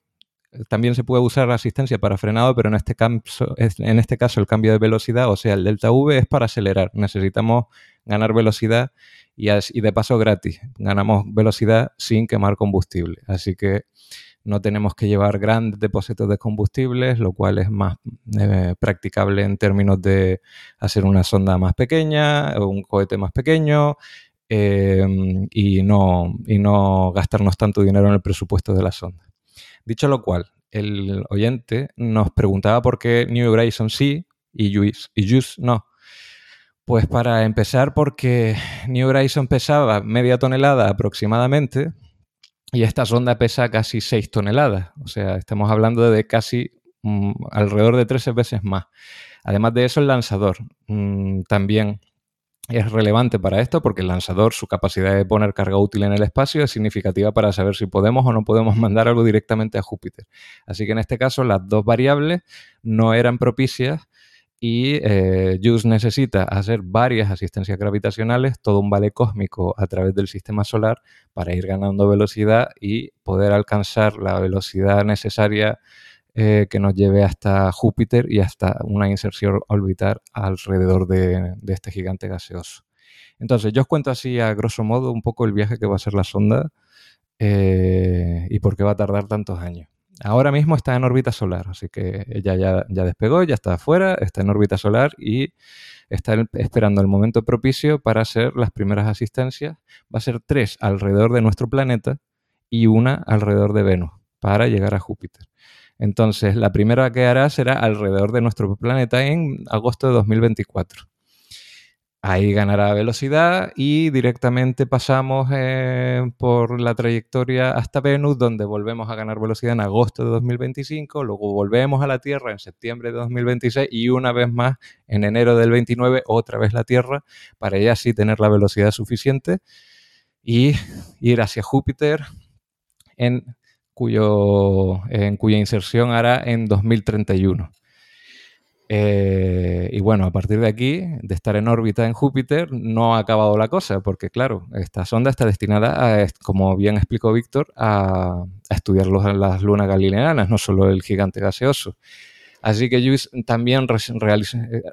También se puede usar asistencia para frenado, pero en este, caso, en este caso el cambio de velocidad, o sea, el delta V es para acelerar. Necesitamos ganar velocidad y, de paso gratis. Ganamos velocidad sin quemar combustible. Así que no tenemos que llevar grandes depósitos de combustibles, lo cual es más eh, practicable en términos de hacer una sonda más pequeña, o un cohete más pequeño em, y, no, y no gastarnos tanto dinero en el presupuesto de la sonda. Dicho lo cual, el oyente nos preguntaba por qué New Horizons sí y JUICE, y no. Pues para empezar, porque New Horizons pesaba media tonelada aproximadamente, y esta sonda pesa casi 6 toneladas, o sea, estamos hablando de casi mm, alrededor de 13 veces más. Además de eso, el lanzador mm, también es relevante para esto porque el lanzador, su capacidad de poner carga útil en el espacio es significativa para saber si podemos o no podemos mandar algo directamente a Júpiter. Así que en este caso las dos variables no eran propicias y eh, JUICE necesita hacer varias asistencias gravitacionales, todo un vale cósmico a través del sistema solar para ir ganando velocidad y poder alcanzar la velocidad necesaria eh, que nos lleve hasta Júpiter y hasta una inserción orbital alrededor de, este gigante gaseoso. Entonces, yo os cuento así a grosso modo un poco el viaje que va a ser la sonda eh, y por qué va a tardar tantos años. Ahora mismo está en órbita solar, así que ella ya, ya despegó, ya está afuera, está en órbita solar y está esperando el momento propicio para hacer las primeras asistencias. Va a ser tres alrededor de nuestro planeta y una alrededor de Venus para llegar a Júpiter. Entonces, la primera que hará será alrededor de nuestro planeta en agosto de 2024. Ahí ganará velocidad y directamente pasamos eh, por la trayectoria hasta Venus, donde volvemos a ganar velocidad en agosto de 2025, luego volvemos a la Tierra en septiembre de 2026 y una vez más en enero del 29 otra vez la Tierra, para ya así tener la velocidad suficiente y ir hacia Júpiter, en, cuyo, en cuya inserción hará en 2031. Eh, y bueno, a partir de aquí, de estar en órbita en Júpiter, no ha acabado la cosa, porque claro, esta sonda está destinada, a, como bien explicó Víctor, a, estudiar las lunas galileanas, no solo el gigante gaseoso. Así que Luis también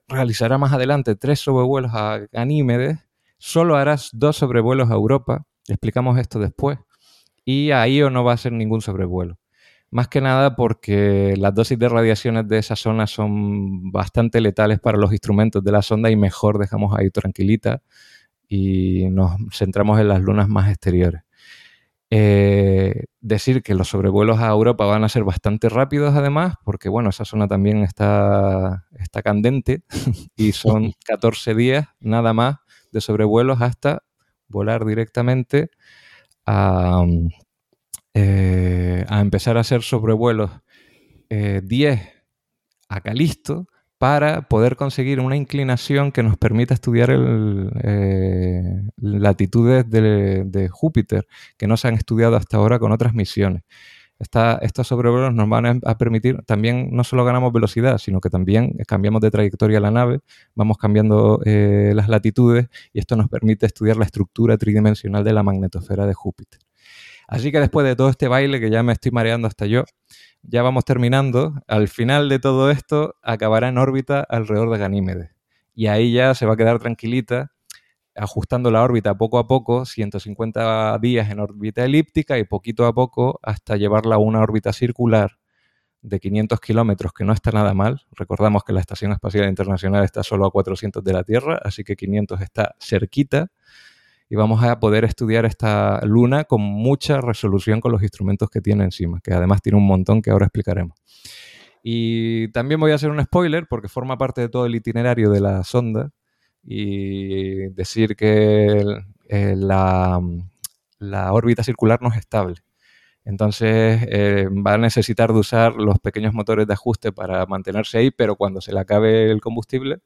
realizará más adelante tres sobrevuelos a Ganímedes, solo harás dos sobrevuelos a Europa, explicamos esto después, y a Io no va a ser ningún sobrevuelo. Más que nada porque las dosis de radiaciones de esa zona son bastante letales para los instrumentos de la sonda y mejor dejamos ahí tranquilita y nos centramos en las lunas más exteriores. Eh, decir que los sobrevuelos a Europa van a ser bastante rápidos además, porque bueno, esa zona también está, está candente y son 14 días nada más de sobrevuelos hasta volar directamente a, eh, a empezar a hacer sobrevuelos 10 eh, a Calisto para poder conseguir una inclinación que nos permita estudiar el, eh, latitudes de, Júpiter, que no se han estudiado hasta ahora con otras misiones. Estos sobrevuelos nos van a, permitir, también no solo ganamos velocidad, sino que también cambiamos de trayectoria la nave, vamos cambiando las latitudes y esto nos permite estudiar la estructura tridimensional de la magnetosfera de Júpiter. Así que después de todo este baile, que ya me estoy mareando hasta yo, ya vamos terminando. Al final de todo esto, acabará en órbita alrededor de Ganímedes. Y ahí ya se va a quedar tranquilita, ajustando la órbita poco a poco, 150 días en órbita elíptica y poquito a poco hasta llevarla a una órbita circular de 500 kilómetros, que no está nada mal. Recordamos que la Estación Espacial Internacional está solo a 400 de la Tierra, así que 500 está cerquita y vamos a poder estudiar esta luna con mucha resolución con los instrumentos que tiene encima, que además tiene un montón que ahora explicaremos. Y también voy a hacer un spoiler porque forma parte de todo el itinerario de la sonda y decir que la, órbita circular no es estable. Entonces eh, va a necesitar de usar los pequeños motores de ajuste para mantenerse ahí, pero cuando se le acabe el combustible,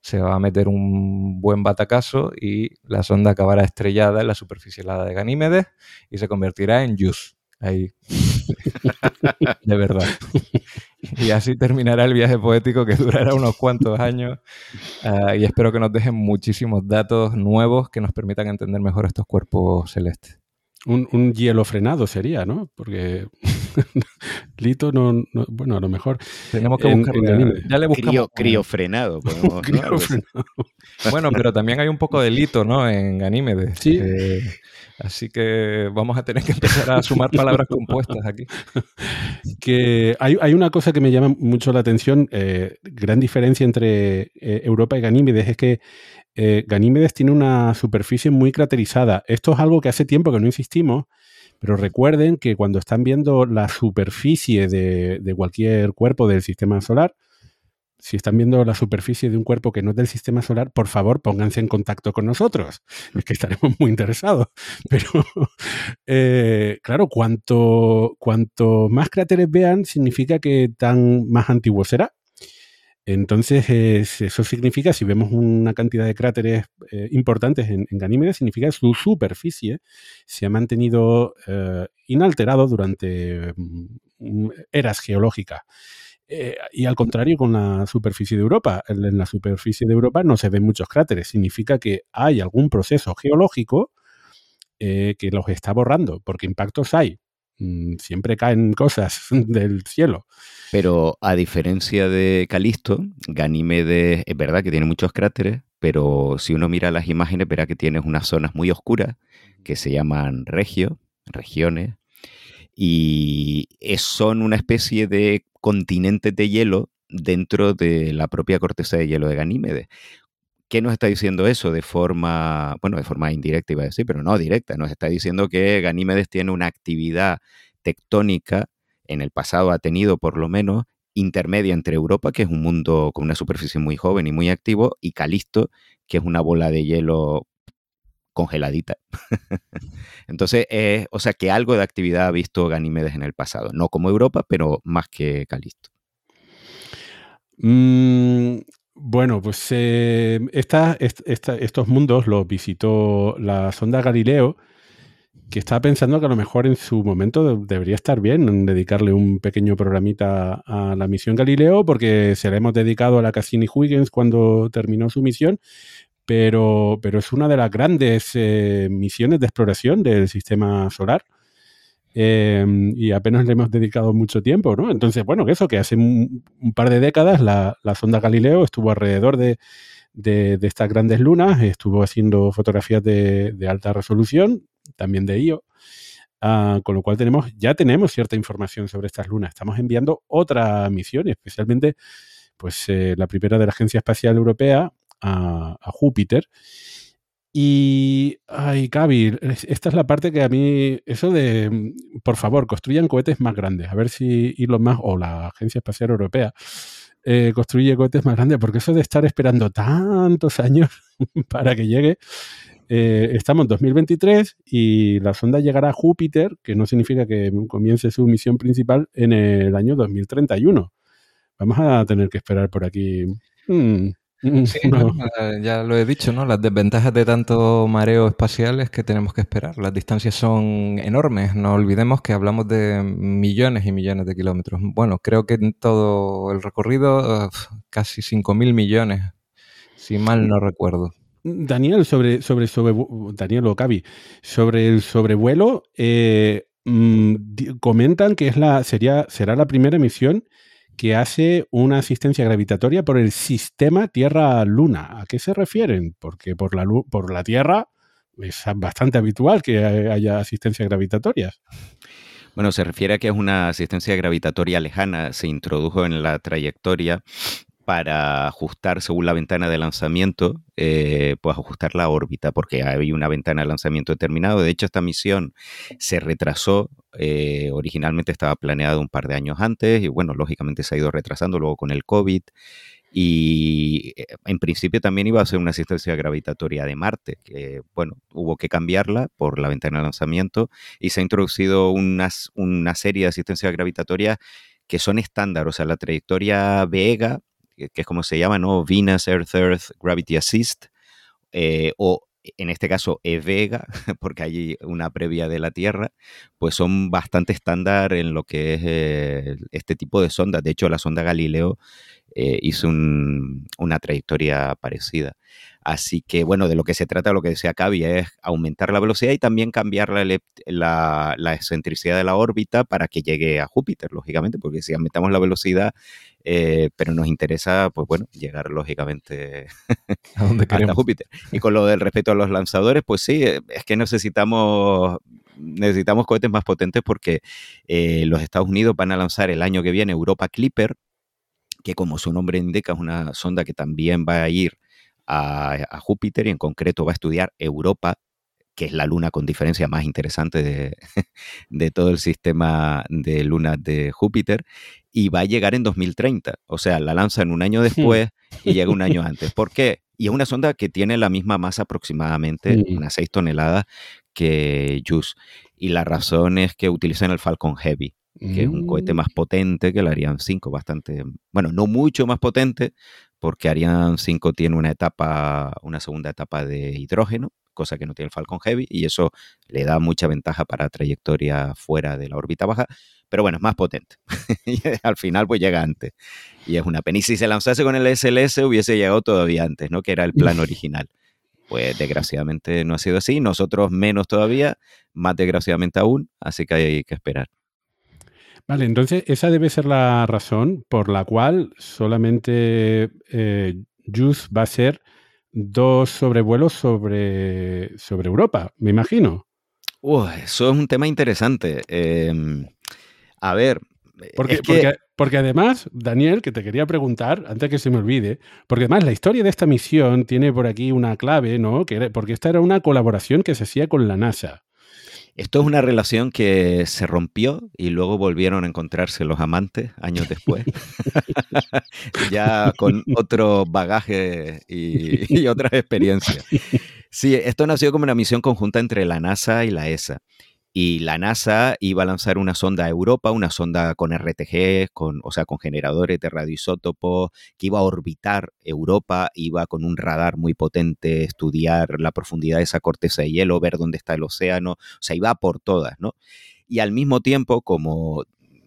se va a meter un buen batacazo y la sonda acabará estrellada en la superficie helada de Ganímedes y se convertirá en JUICE. Ahí. de verdad. y así terminará el viaje poético que durará unos cuantos años ah, y espero que nos dejen muchísimos datos nuevos que nos permitan entender mejor estos cuerpos celestes. Un, hielo frenado sería, ¿no? Porque Lito no, bueno, a lo mejor tenemos que buscar ya le buscamos crío, frenado, Bueno, pero también hay un poco de Lito, ¿no? En Ganímedes. Sí. Eh, así que vamos a tener que empezar a sumar palabras compuestas aquí. Que hay, hay, una cosa que me llama mucho la atención, eh, gran diferencia entre eh, Europa y Ganímedes es que eh, Ganímedes tiene una superficie muy craterizada. Esto es algo que hace tiempo que no insistimos, pero recuerden que cuando están viendo la superficie de, cualquier cuerpo del sistema solar, si están viendo la superficie de un cuerpo que no es del sistema solar, por favor pónganse en contacto con nosotros, es que estaremos muy interesados. Pero, eh, claro, cuanto, cuanto más cráteres vean, significa que tan más antiguo será. Entonces, eso significa, si vemos una cantidad de cráteres eh, importantes en, Ganímedes, significa que su superficie se ha mantenido eh, inalterado durante mm, eras geológicas. Eh, y al contrario con la superficie de Europa. En, la superficie de Europa no se ven muchos cráteres. Significa que hay algún proceso geológico que los está borrando, porque impactos hay. Mm, siempre caen cosas del cielo. Pero a diferencia de Calisto, Ganímedes es verdad que tiene muchos cráteres, pero si uno mira las imágenes verá que tiene unas zonas muy oscuras que se llaman regio, regiones, y son una especie de continentes de hielo dentro de la propia corteza de hielo de Ganímedes. ¿Qué nos está diciendo eso de forma, bueno, de forma indirecta iba a decir, pero no directa? Nos está diciendo que Ganímedes tiene una actividad tectónica, en el pasado ha tenido por lo menos, intermedia entre Europa, que es un mundo con una superficie muy joven y muy activo, y Calisto, que es una bola de hielo congeladita. Entonces, o sea, que algo de actividad ha visto Ganímedes en el pasado, no como Europa, pero más que Calisto. Mm, bueno, pues eh, estos mundos los visitó la sonda Galileo, que estaba pensando que a lo mejor en su momento debería estar bien dedicarle un pequeño programita a la misión Galileo, porque se la hemos dedicado a la Cassini-Huygens cuando terminó su misión, pero, pero es una de las grandes eh, misiones de exploración del sistema solar. Em, y apenas le hemos dedicado mucho tiempo, ¿no? Entonces, bueno, que eso, que hace un, par de décadas la, sonda Galileo estuvo alrededor de, estas grandes lunas, estuvo haciendo fotografías de, alta resolución, también de IO, ah, con lo cual tenemos, ya tenemos cierta información sobre estas lunas. Estamos enviando otra misión, especialmente pues, eh, la primera de la Agencia Espacial Europea a Júpiter. Y, ay, Gaby, esta es la parte que a mí, eso de, mm, por favor, construyan cohetes más grandes, a ver si Elon Musk o la Agencia Espacial Europea eh, construye cohetes más grandes, porque eso de estar esperando tantos años para que llegue, eh, estamos en 2023 y la sonda llegará a Júpiter, que no significa que comience su misión principal en el año 2031. Vamos a tener que esperar por aquí. Hmm, Sí, eh, ya lo he dicho, ¿no? Las desventajas de tanto mareo espacial es que tenemos que esperar. Las distancias son enormes. No olvidemos que hablamos de millones y millones de kilómetros. Bueno, creo que en todo el recorrido casi 5.000 millones, si mal no recuerdo. Daniel, sobre, sobre, sobre Daniel Ocavi, sobre el sobrevuelo, eh, mm, comentan que es la, sería, será la primera misión que hace una asistencia gravitatoria por el sistema Tierra-Luna. ¿A qué se refieren? Porque por la, por la Tierra es bastante habitual que haya asistencias gravitatorias. Bueno, se refiere a que es una asistencia gravitatoria lejana, se introdujo en la trayectoria para ajustar según la ventana de lanzamiento, eh, pues ajustar la órbita, porque había una ventana de lanzamiento determinado. De hecho, esta misión se retrasó, eh, originalmente estaba planeada un par de años antes y bueno, lógicamente se ha ido retrasando luego con el COVID. Y eh, en principio también iba a ser una asistencia gravitatoria de Marte, que bueno, hubo que cambiarla por la ventana de lanzamiento y se ha introducido una serie de asistencias gravitatorias que son estándar, o sea, la trayectoria Vega que es como se llama, ¿no? Venus Earth Earth Gravity Assist, eh, o en este caso EVEGA, porque hay una previa de la Tierra, pues son bastante estándar en lo que es eh, este tipo de sondas. De hecho, la sonda Galileo eh, hizo una trayectoria parecida. Así que, bueno, de lo que se trata, lo que decía Cavi, es aumentar la velocidad y también cambiar la, la, excentricidad de la órbita para que llegue a Júpiter, lógicamente, porque si aumentamos la velocidad, eh, pero nos interesa, pues bueno, llegar lógicamente a hasta Júpiter. Y con lo del respeto a los lanzadores, pues sí, eh, es que necesitamos necesitamos cohetes más potentes porque los Estados Unidos van a lanzar el año que viene Europa Clipper, que como su nombre indica es una sonda que también va a ir a, Júpiter y en concreto va a estudiar Europa, que es la luna con diferencia más interesante de, de, todo el sistema de lunas de Júpiter, y va a llegar en 2030. O sea, la lanzan un año hmm. después y llega un año antes. ¿Por qué? Y es una sonda que tiene la misma masa aproximadamente, unas 6 toneladas, que JUICE. Y la razón es que utilizan el Falcon Heavy que es un cohete mm. más potente que el Ariane 5, bastante, bueno, no mucho más potente, porque Ariane 5 tiene una etapa, una segunda etapa de hidrógeno, cosa que no tiene el Falcon Heavy, y eso le da mucha ventaja para trayectoria fuera de la órbita baja, pero bueno, es más potente. y al final pues llega antes. Y es una pena. Y si se lanzase con el SLS hubiese llegado todavía antes, ¿no? Que era el plan original. Pues desgraciadamente no ha sido así, nosotros menos todavía, más desgraciadamente aún, así que hay que esperar. Vale, entonces esa debe ser la razón por la cual solamente eh, JUICE va a ser dos sobrevuelos sobre, sobre Europa, me imagino. eso es un tema interesante. Em, a ver. Porque, porque, además, Daniel, que te quería preguntar, antes que se me olvide, porque además la historia de esta misión tiene por aquí una clave, ¿no? Que porque esta era una colaboración que se hacía con la NASA. Esto es una relación que se rompió y luego volvieron a encontrarse los amantes años después, ya con otro bagaje y, y otras experiencias. Sí, esto nació como una misión conjunta entre la NASA y la ESA y la NASA iba a lanzar una sonda a Europa, una sonda con RTG, con, o sea, con generadores de radioisótopos, que iba a orbitar Europa, iba con un radar muy potente, estudiar la profundidad de esa corteza de hielo, ver dónde está el océano, o sea, iba por todas, ¿no? Y al mismo tiempo, como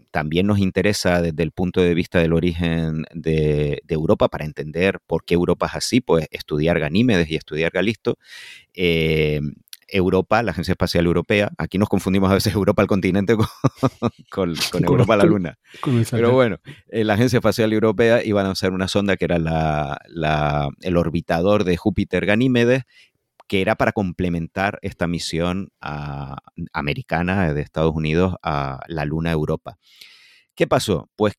también nos interesa desde el punto de vista del origen de, Europa para entender por qué Europa es así, pues estudiar Ganímedes y estudiar Galisto, eh, Europa, la Agencia Espacial Europea. Aquí nos confundimos a veces Europa al continente con, Europa a la Luna. Pero bueno, eh, la Agencia Espacial Europea iba a lanzar una sonda que era la, el orbitador de Júpiter Ganímedes, que era para complementar esta misión americana de Estados Unidos a la Luna Europa. ¿Qué pasó? Pues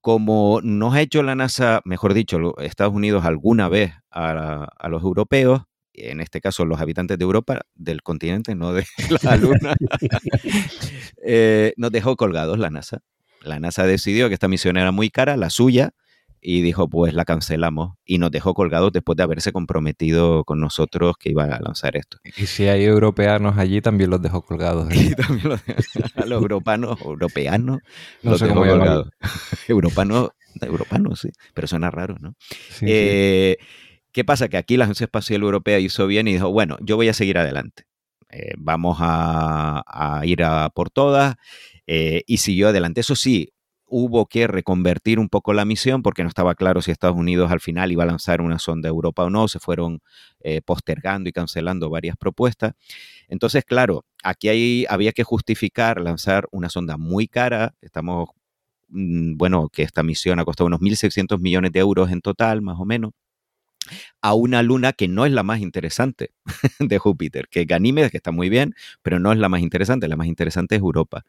como nos ha hecho la NASA, mejor dicho, Estados Unidos alguna vez a, a los europeos, en este caso los habitantes de Europa, del continente, no de la Luna, eh, nos dejó colgados la NASA. La NASA decidió que esta misión era muy cara, la suya, y dijo, pues la cancelamos. Y nos dejó colgados después de haberse comprometido con nosotros que iban a lanzar esto. Y si hay europeanos allí, también los dejó colgados. Y también los, a los europeanos, europeanos, no los dejó colgados. europanos, europanos, sí, pero suena raro, ¿no? eh, ¿Qué pasa? Que aquí la Agencia Espacial Europea hizo bien y dijo, bueno, yo voy a seguir adelante. Eh, vamos a, ir a por todas. Eh, y siguió adelante. Eso sí, hubo que reconvertir un poco la misión porque no estaba claro si Estados Unidos al final iba a lanzar una sonda Europa o no. Se fueron eh, postergando y cancelando varias propuestas. Entonces, claro, aquí había que justificar lanzar una sonda muy cara. Estamos, mm, bueno, que esta misión ha costado unos 1.600 millones de euros en total, más o menos a una luna que no es la más interesante de Júpiter, que Ganímedes, que está muy bien, pero no es la más interesante, la más interesante es Europa.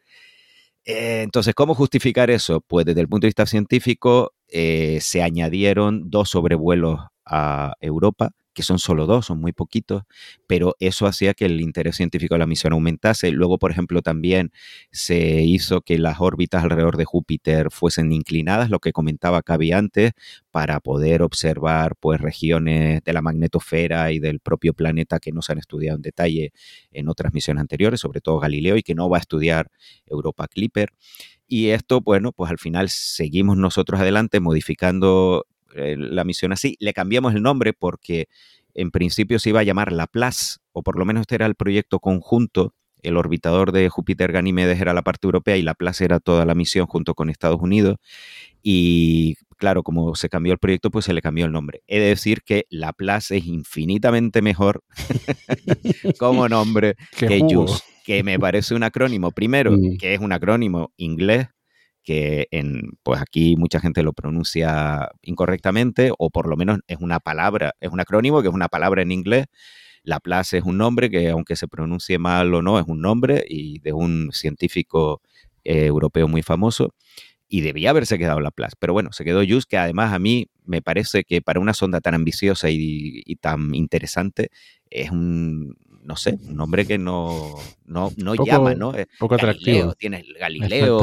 Eh, entonces, ¿cómo justificar eso? Pues desde el punto de vista científico, eh, se añadieron dos sobrevuelos a Europa que son solo dos, son muy poquitos, pero eso hacía que el interés científico de la misión aumentase. Luego, por ejemplo, también se hizo que las órbitas alrededor de Júpiter fuesen inclinadas, lo que comentaba Cavi antes, para poder observar pues, regiones de la magnetosfera y del propio planeta que no se han estudiado en detalle en otras misiones anteriores, sobre todo Galileo, y que no va a estudiar Europa Clipper. Y esto, bueno, pues al final seguimos nosotros adelante modificando eh, la misión así. Le cambiamos el nombre porque en principio se iba a llamar Laplace, o por lo menos este era el proyecto conjunto. El orbitador de Júpiter Ganímedes era la parte europea y Laplace era toda la misión junto con Estados Unidos. Y claro, como se cambió el proyecto, pues se le cambió el nombre. He de decir que Laplace es infinitamente mejor como nombre que JUICE, que me parece un acrónimo. Primero, mm. que es un acrónimo inglés, que en, pues aquí mucha gente lo pronuncia incorrectamente, o por lo menos es una palabra, es un acrónimo que es una palabra en inglés. Laplace es un nombre que, aunque se pronuncie mal o no, es un nombre y de un científico eh, europeo muy famoso y debía haberse quedado Laplace. Pero bueno, se quedó Just, que además a mí me parece que para una sonda tan ambiciosa y, tan interesante es un, no sé, un nombre que no, no, llama, ¿no? Poco atractivo. Tienes Galileo.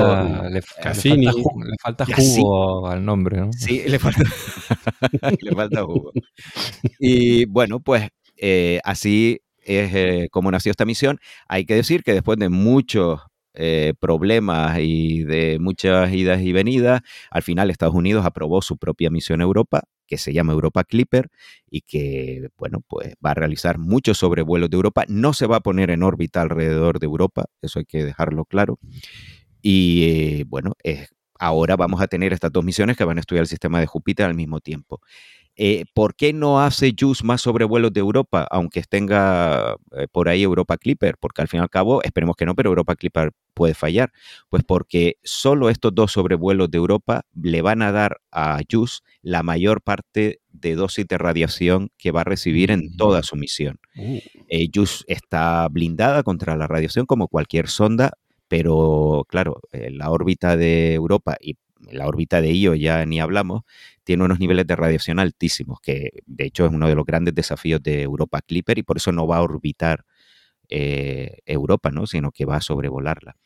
Le falta, jugo al nombre, ¿no? Sí, le falta, le falta jugo. Y bueno, pues eh, así es eh, como nació esta misión. Hay que decir que después de muchos eh, problemas y de muchas idas y venidas, al final Estados Unidos aprobó su propia misión a Europa, que se llama Europa Clipper, y que, bueno, pues va a realizar muchos sobrevuelos de Europa. No se va a poner en órbita alrededor de Europa, eso hay que dejarlo claro. Y eh, bueno, ahora vamos a tener estas dos misiones que van a estudiar el sistema de Júpiter al mismo tiempo. Eh, ¿Por qué no hace JUICE más sobrevuelos de Europa, aunque tenga eh, por ahí Europa Clipper? Porque al fin y al cabo, esperemos que no, pero Europa Clipper puede fallar. Pues porque solo estos dos sobrevuelos de Europa le van a dar a JUICE la mayor parte de dosis de radiación que va a recibir en toda mm. su misión. Uh. Eh, JUICE está blindada contra la radiación como cualquier sonda, pero claro, la órbita de Europa y la órbita de Io ya ni hablamos, tiene unos niveles de radiación altísimos, que de hecho es uno de los grandes desafíos de Europa Clipper y por eso no va a orbitar eh, Europa, ¿no? sino que va a sobrevolarla.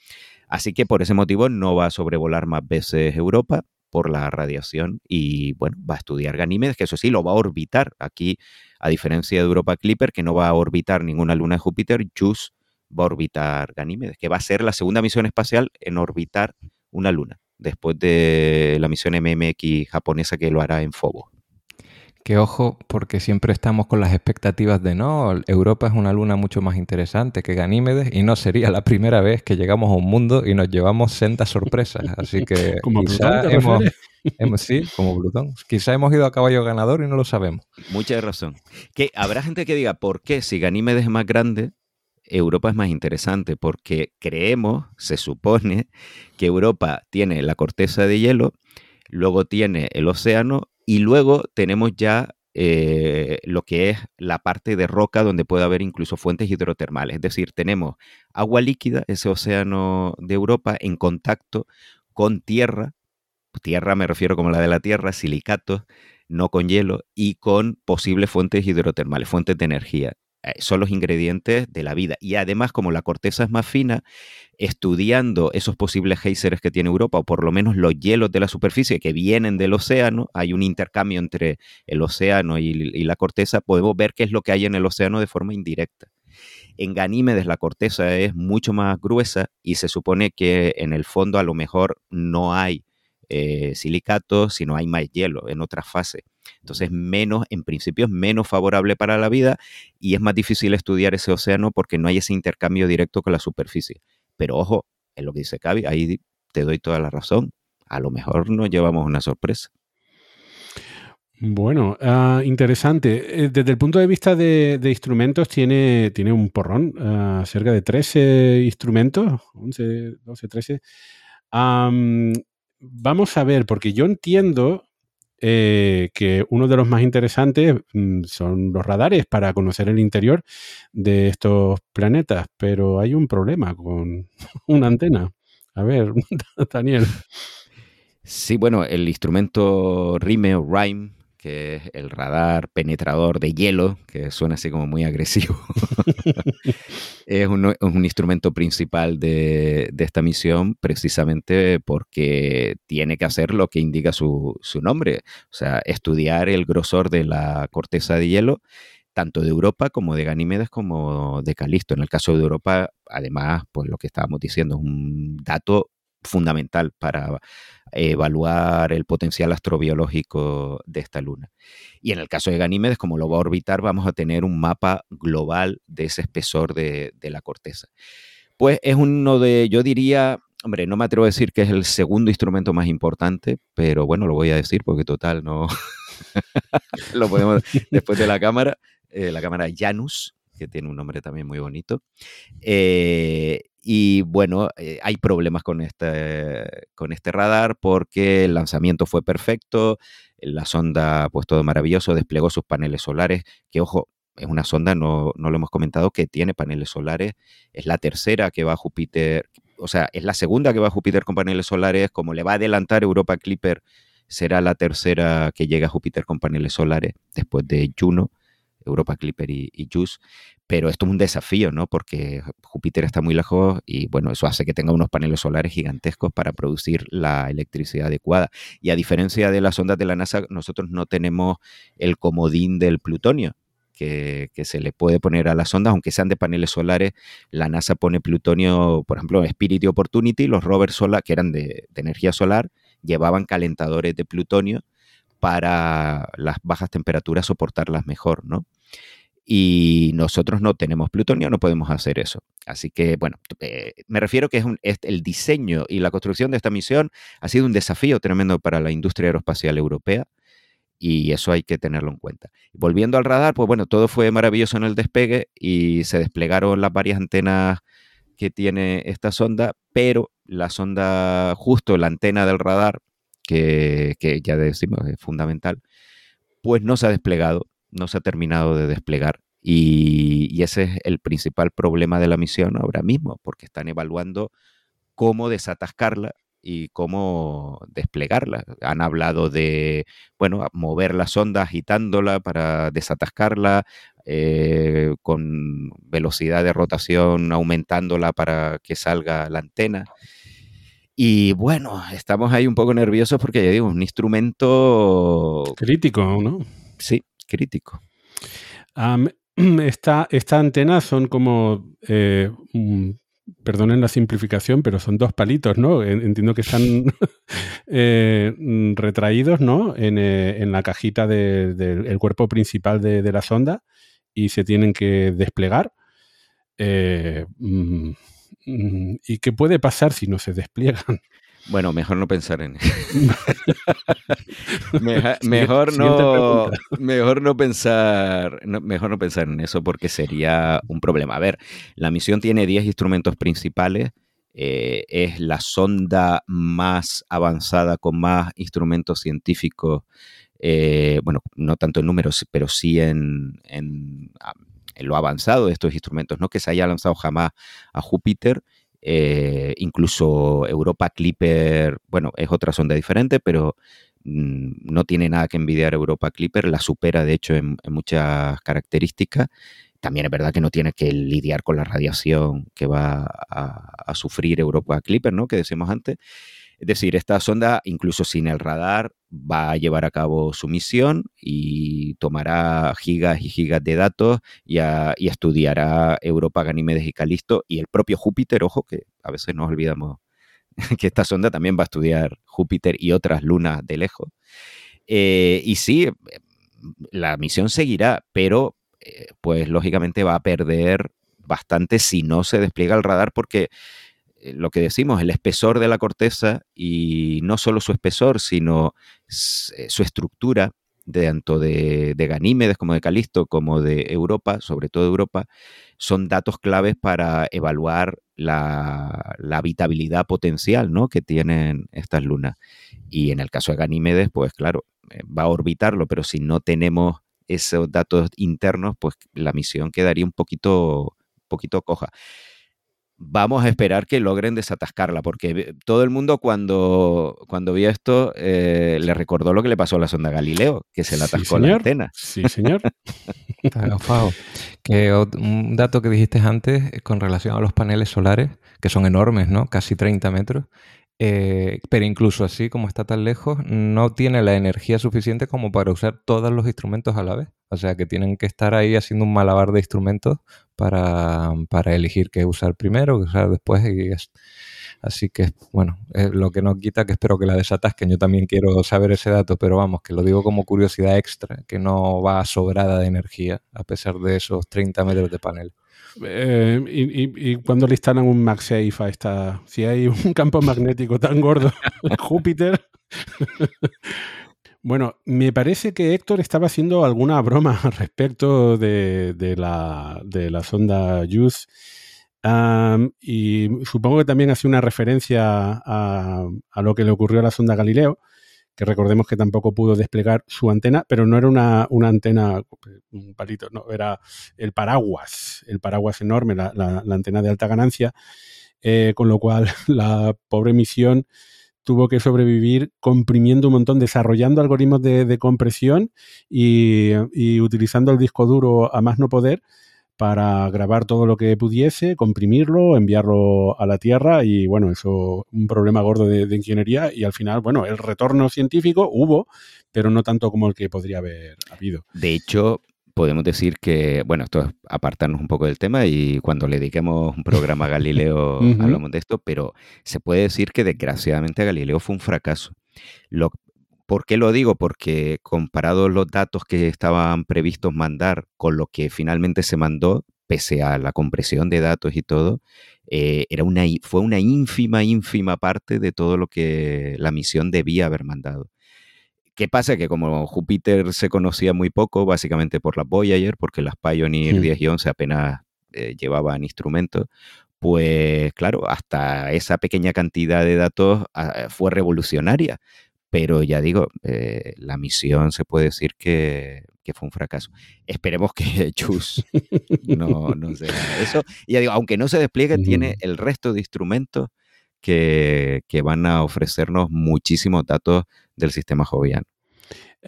Así que por ese motivo no va a sobrevolar más veces Europa por la radiación y bueno, va a estudiar Ganímedes, que eso sí, lo va a orbitar. Aquí, a diferencia de Europa Clipper, que no va a orbitar ninguna luna de Júpiter, JUICE va a orbitar Ganímedes, que va a ser la segunda misión espacial en orbitar una luna después de la misión MMX japonesa que lo hará en Fobo. Que ojo, porque siempre estamos con las expectativas de no, Europa es una luna mucho más interesante que Ganímedes y no sería la primera vez que llegamos a un mundo y nos llevamos sendas sorpresas. Así que como quizá hemos, sí, como Plutón. Quizá hemos ido a caballo ganador y no lo sabemos. Mucha razón. Que habrá gente que diga, ¿por qué si Ganímedes es más grande, Europa es más interesante porque creemos, se supone, que Europa tiene la corteza de hielo, luego tiene el océano y luego tenemos ya eh, lo que es la parte de roca donde puede haber incluso fuentes hidrotermales. Es decir, tenemos agua líquida, ese océano de Europa, en contacto con tierra, tierra me refiero como la de la Tierra, silicatos, no con hielo, y con posibles fuentes hidrotermales, fuentes de energía. Eh, son los ingredientes de la vida. Y además, como la corteza es más fina, estudiando esos posibles geysers que tiene Europa, o por lo menos los hielos de la superficie que vienen del océano, hay un intercambio entre el océano y, la corteza, podemos ver qué es lo que hay en el océano de forma indirecta. En Ganímedes la corteza es mucho más gruesa y se supone que en el fondo a lo mejor no hay eh, silicatos, sino hay más hielo en otra fase. Entonces, menos, en principio, es menos favorable para la vida y es más difícil estudiar ese océano porque no hay ese intercambio directo con la superficie. Pero ojo, es lo que dice Cavi, ahí te doy toda la razón. A lo mejor nos llevamos una sorpresa. Bueno, ah, interesante. Eh, desde el punto de vista de, instrumentos, tiene, tiene un porrón, ah, cerca de 13 instrumentos, 11, 12, 13. vamos a ver, porque yo entiendo eh, que uno de los más interesantes mm, son los radares para conocer el interior de estos planetas, pero hay un problema con una antena. A ver, Daniel. Sí, bueno, el instrumento RIME o RIME que es el radar penetrador de hielo, que suena así como muy agresivo. es, un, instrumento principal de, esta misión precisamente porque tiene que hacer lo que indica su, nombre, o sea, estudiar el grosor de la corteza de hielo tanto de Europa como de Ganímedes como de Calisto. En el caso de Europa, además, pues lo que estábamos diciendo es un dato fundamental para evaluar el potencial astrobiológico de esta luna. Y en el caso de Ganímedes, como lo va a orbitar, vamos a tener un mapa global de ese espesor de, de la corteza. Pues es uno de, yo diría, hombre, no me atrevo a decir que es el segundo instrumento más importante, pero bueno, lo voy a decir porque total, no lo podemos después de la cámara, eh, la cámara Janus, que tiene un nombre también muy bonito. Eh, y bueno, eh, hay problemas con este, con este radar porque el lanzamiento fue perfecto, la sonda, pues todo maravilloso, desplegó sus paneles solares, que ojo, es una sonda, no, no, lo hemos comentado, que tiene paneles solares, es la tercera que va a Júpiter, o sea, es la segunda que va a Júpiter con paneles solares, como le va a adelantar Europa Clipper, será la tercera que llega a Júpiter con paneles solares después de Juno. Europa Clipper y, y JUICE, pero esto es un desafío, ¿no? Porque Júpiter está muy lejos y, bueno, eso hace que tenga unos paneles solares gigantescos para producir la electricidad adecuada. Y a diferencia de las ondas de la NASA, nosotros no tenemos el comodín del plutonio, que, se le puede poner a las ondas, aunque sean de paneles solares. La NASA pone plutonio, por ejemplo, Spirit y Opportunity, los rovers solar, que eran de, de, energía solar, llevaban calentadores de plutonio para las bajas temperaturas soportarlas mejor, ¿no? Y nosotros no tenemos plutonio, no podemos hacer eso. Así que, bueno, eh, me refiero que es, el diseño y la construcción de esta misión ha sido un desafío tremendo para la industria aeroespacial europea y eso hay que tenerlo en cuenta. Volviendo al radar, pues bueno, todo fue maravilloso en el despegue y se desplegaron las varias antenas que tiene esta sonda, pero la sonda, justo la antena del radar, que, que ya decimos es fundamental, pues no se ha desplegado no se ha terminado de desplegar. Y, ese es el principal problema de la misión ahora mismo, porque están evaluando cómo desatascarla y cómo desplegarla. Han hablado de, bueno, mover la sonda agitándola para desatascarla, eh, con velocidad de rotación aumentándola para que salga la antena. Y bueno, estamos ahí un poco nerviosos porque ya digo, un instrumento... Crítico, ¿no? Sí, crítico. esta, esta, antena son como, eh, perdonen la simplificación, pero son dos palitos, ¿no? Entiendo que están eh, retraídos, ¿no? En, eh, en la cajita del cuerpo principal de, la sonda y se tienen que desplegar. Mm, mm, ¿Y qué puede pasar si no se despliegan? Bueno, mejor no pensar en eso. mejor, no, mejor no pensar, mejor no pensar en eso porque sería un problema. A ver, la misión tiene 10 instrumentos principales. Eh, es la sonda más avanzada con más instrumentos científicos, eh, bueno, no tanto en números, pero sí en, en, en, lo avanzado de estos instrumentos, no que se haya lanzado jamás a Júpiter eh, incluso Europa Clipper, bueno, es otra sonda diferente, pero mm, no tiene nada que envidiar Europa Clipper, la supera de hecho en, muchas características. También es verdad que no tiene que lidiar con la radiación que va a, a sufrir Europa Clipper, ¿no? Que decíamos antes. Es decir, esta sonda, incluso sin el radar, va a llevar a cabo su misión y tomará gigas y gigas de datos y, estudiará Europa, Ganímedes y Calisto y el propio Júpiter, ojo, que a veces nos olvidamos que esta sonda también va a estudiar Júpiter y otras lunas de lejos. Eh, y sí, la misión seguirá, pero eh, pues lógicamente va a perder bastante si no se despliega el radar porque eh, lo que decimos, el espesor de la corteza y no solo su espesor, sino eh, su estructura, tanto de, de, Ganímedes como de Calisto, como de Europa, sobre todo Europa, son datos claves para evaluar la, habitabilidad potencial ¿no? que tienen estas lunas. Y en el caso de Ganímedes, pues claro, eh, va a orbitarlo, pero si no tenemos esos datos internos, pues la misión quedaría un poquito, poquito coja vamos a esperar que logren desatascarla, porque todo el mundo cuando, cuando vio esto eh, le recordó lo que le pasó a la sonda Galileo, que se le atascó la antena. Sí, señor. que un dato que dijiste antes eh, con relación a los paneles solares, que son enormes, ¿no? Casi 30 metros. Eh, pero incluso así, como está tan lejos, no tiene la energía suficiente como para usar todos los instrumentos a la vez. O sea que tienen que estar ahí haciendo un malabar de instrumentos para, elegir qué usar primero, qué usar después. Y Así que, bueno, lo que no quita que espero que la desatasquen. Yo también quiero saber ese dato, pero vamos, que lo digo como curiosidad extra, que no va sobrada de energía a pesar de esos 30 metros de panel. Eh, y, cuando le instalan un MagSafe a esta, si hay un campo magnético tan gordo Júpiter. bueno, me parece que Héctor estaba haciendo alguna broma respecto de, de, la, de la sonda JUICE y supongo que también hace una referencia a, lo que le ocurrió a la sonda Galileo, que recordemos que tampoco pudo desplegar su antena, pero no era una, antena, un palito, no, era el paraguas, el paraguas enorme, la, antena de alta ganancia, eh, con lo cual la pobre misión tuvo que sobrevivir comprimiendo un montón, desarrollando algoritmos de, compresión y, y, utilizando el disco duro a más no poder para grabar todo lo que pudiese, comprimirlo, enviarlo a la Tierra y bueno, eso un problema gordo de, ingeniería y al final, bueno, el retorno científico hubo, pero no tanto como el que podría haber habido. De hecho, podemos decir que, bueno, esto es apartarnos un poco del tema y cuando le dediquemos un programa a Galileo hablamos de esto, pero se puede decir que desgraciadamente Galileo fue un fracaso. Lo, ¿Por qué lo digo? Porque comparado los datos que estaban previstos mandar con lo que finalmente se mandó, pese a la compresión de datos y todo, eh, era una, fue una ínfima, ínfima parte de todo lo que la misión debía haber mandado. ¿Qué pasa? Que como Júpiter se conocía muy poco, básicamente por la Voyager, porque las Pioneer 10 y 11 apenas eh, llevaban instrumentos, pues claro, hasta esa pequeña cantidad de datos ah, fue revolucionaria pero ya digo, eh, la misión se puede decir que, fue un fracaso. Esperemos que Chus no, no, sea eso. Y ya digo, aunque no se despliegue, tiene el resto de instrumentos que, van a ofrecernos muchísimos datos del sistema joviano.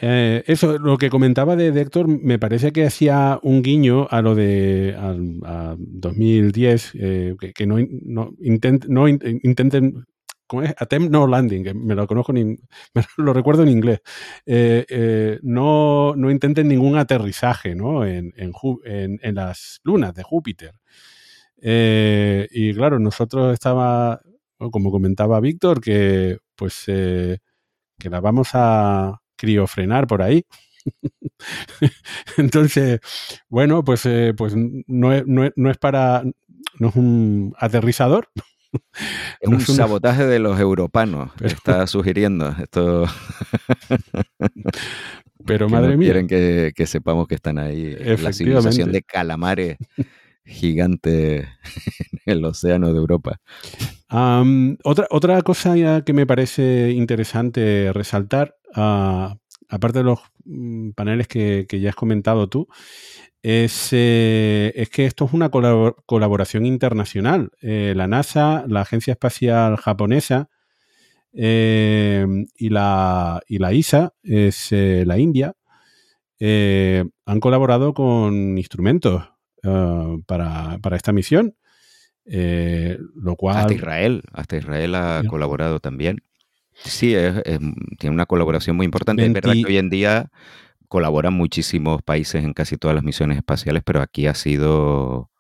Eh, eso, lo que comentaba de, Héctor, me parece que hacía un guiño a lo de 2010, eh, que, no, no, no intenten ¿cómo es? Attempt No Landing, que me lo conozco, me lo recuerdo en inglés. Eh, eh, no, no, intenten ningún aterrizaje ¿no? en, en, las lunas de Júpiter. Eh, y claro, nosotros estaba, como comentaba Víctor, que pues que la vamos a criofrenar por ahí. Entonces, bueno, pues, pues no, no, no, es para, no es un aterrizador, Es un sabotaje de los europanos, está sugiriendo esto. Pero madre mía. Quieren que, sepamos que están ahí. La civilización de calamares gigantes en el océano de Europa. otra, otra cosa que me parece interesante resaltar, ah, aparte de los mm, paneles que, ya has comentado tú, es, eh, es, que esto es una colaboración internacional. Eh, la NASA, la Agencia Espacial Japonesa eh, y, la, y la ISA, es la India, han colaborado con instrumentos para, esta misión. lo cual... Hasta Israel, hasta Israel ha colaborado también. Sí, tiene una colaboración muy importante. Es verdad que hoy en día colaboran muchísimos países en casi todas las misiones espaciales, pero aquí ha sido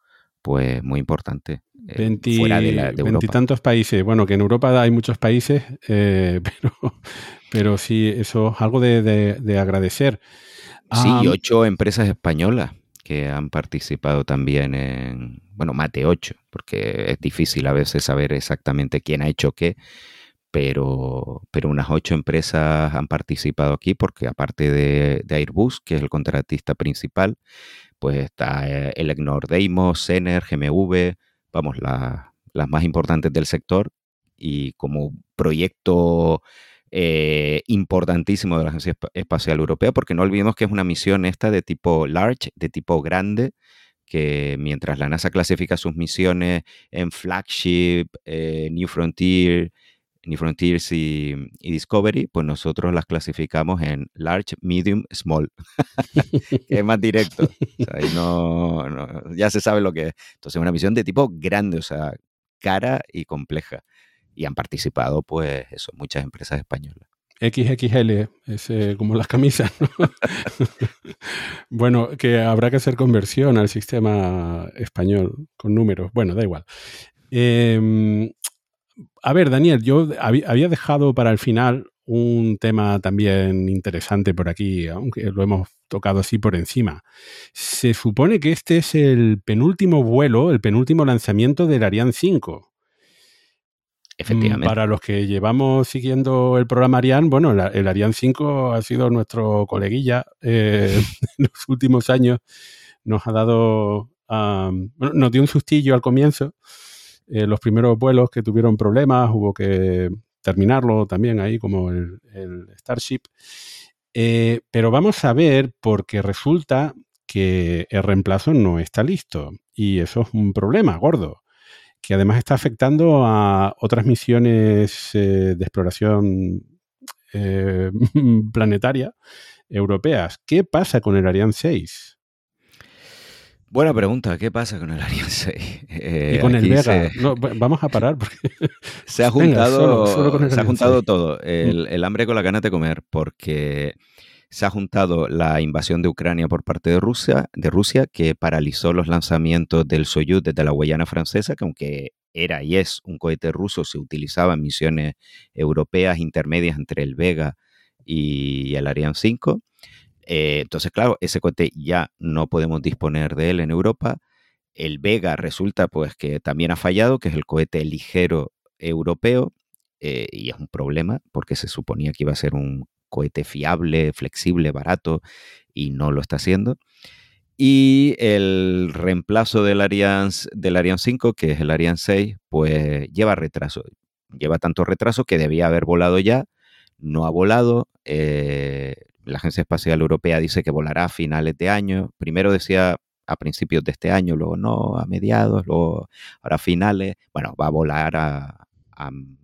pues muy importante. Eh, fuera de, la, Veintitantos países. Bueno, que en Europa hay muchos países, eh, pero, pero sí, eso es algo de, agradecer. Sí, y ocho empresas españolas que han participado también en, bueno, más de ocho, porque es difícil a veces saber exactamente quién ha hecho qué pero, pero unas ocho empresas han participado aquí porque aparte de, Airbus, que es el contratista principal, pues está eh, Elecnor Deimos, Sener, GMV, vamos, las más importantes del sector. Y como proyecto eh, importantísimo de la Agencia Espacial Europea, porque no olvidemos que es una misión esta de tipo large, de tipo grande, que mientras la NASA clasifica sus misiones en flagship, eh, New Frontier, New Frontiers y, Discovery, pues nosotros las clasificamos en large, medium, small, es más directo. ahí no, ya se sabe lo que es. Entonces, es una misión de tipo grande, o sea, cara y compleja. Y han participado, pues, eso, muchas empresas españolas. XXL, es eh, como las camisas. bueno, que habrá que hacer conversión al sistema español con números. Bueno, da igual. Eh, a ver, Daniel, yo había dejado para el final un tema también interesante por aquí, aunque lo hemos tocado así por encima. Se supone que este es el penúltimo vuelo, el penúltimo lanzamiento del Ariane 5. Efectivamente. Para los que llevamos siguiendo el programa Ariane, bueno, el, Ariane 5 ha sido nuestro coleguilla eh, en los últimos años. Nos ha dado, nos dio un sustillo al comienzo. Eh, los primeros vuelos que tuvieron problemas, hubo que terminarlo también ahí como el, Starship. Eh, pero vamos a ver porque resulta que el reemplazo no está listo y eso es un problema gordo que además está afectando a otras misiones eh, de exploración planetaria europeas. ¿Qué pasa con el Ariane 6? Buena pregunta, ¿qué pasa con el Ariane 6? y con el Vega. vamos a parar porque se ha juntado, se ha juntado todo, el, hambre con la gana de comer, porque se ha juntado la invasión de Ucrania por parte de Rusia, de Rusia, que paralizó los lanzamientos del Soyuz desde la Guayana francesa, que aunque era y es un cohete ruso, se utilizaba en misiones europeas intermedias entre el Vega y el Ariane 5. Eh, entonces, claro, ese cohete ya no podemos disponer de él en Europa. El Vega resulta pues que también ha fallado, que es el cohete ligero europeo, eh, y es un problema porque se suponía que iba a ser un cohete fiable, flexible, barato, y no lo está haciendo. Y el reemplazo del Ariane, del Ariane 5, que es el Ariane 6, pues lleva retraso. Lleva tanto retraso que debía haber volado ya, no ha volado. Eh, la Agencia Espacial Europea dice que volará a finales de año. Primero decía a principios de este año, luego no, a mediados, luego ahora a finales. Bueno, va a volar a,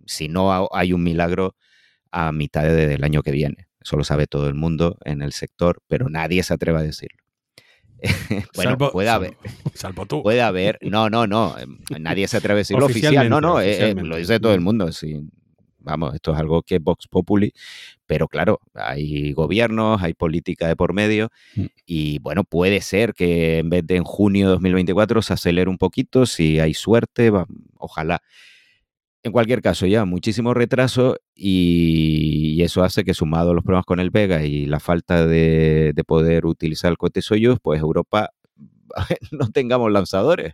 si no hay un milagro, a mitad del año que viene. Eso lo sabe todo el mundo en el sector, pero nadie se atreve a decirlo. bueno, puede haber. Salvo tú. Puede haber. No, no, no. Em, nadie se atreve a decirlo oficial. No, no, eh, eh, lo dice todo el mundo. Sí, Vamos, esto es algo que es Vox Populi, pero claro, hay gobiernos, hay política de por medio mm. y bueno, puede ser que en vez de en junio de 2024 se acelere un poquito, si hay suerte, ojalá. En cualquier caso, ya muchísimo retraso y, eso hace que sumado a los problemas con el Vega y la falta de, poder utilizar el cohete Soyuz, pues Europa no tengamos lanzadores.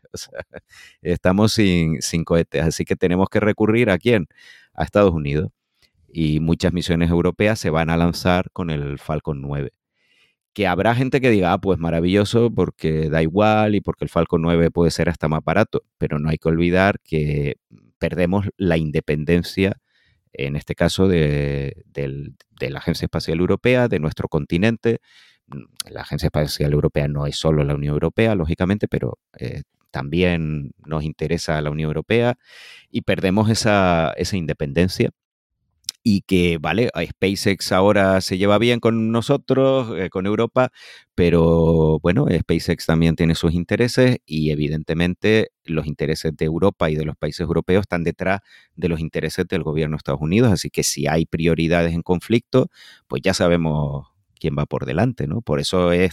estamos sin, cohetes, así que tenemos que recurrir a quién? a Estados Unidos y muchas misiones europeas se van a lanzar con el Falcon 9. Que habrá gente que diga, ah, pues maravilloso porque da igual y porque el Falcon 9 puede ser hasta más barato, pero no hay que olvidar que perdemos la independencia, en este caso, de, la Agencia Espacial Europea, de nuestro continente. La Agencia Espacial Europea no es solo la Unión Europea, lógicamente, pero eh, también nos interesa la Unión Europea y perdemos esa, independencia. Y que, vale, SpaceX ahora se lleva bien con nosotros, eh, con Europa, pero bueno, SpaceX también tiene sus intereses y evidentemente los intereses de Europa y de los países europeos están detrás de los intereses del gobierno de Estados Unidos, así que si hay prioridades en conflicto, pues ya sabemos quién va por delante, ¿no? Por eso es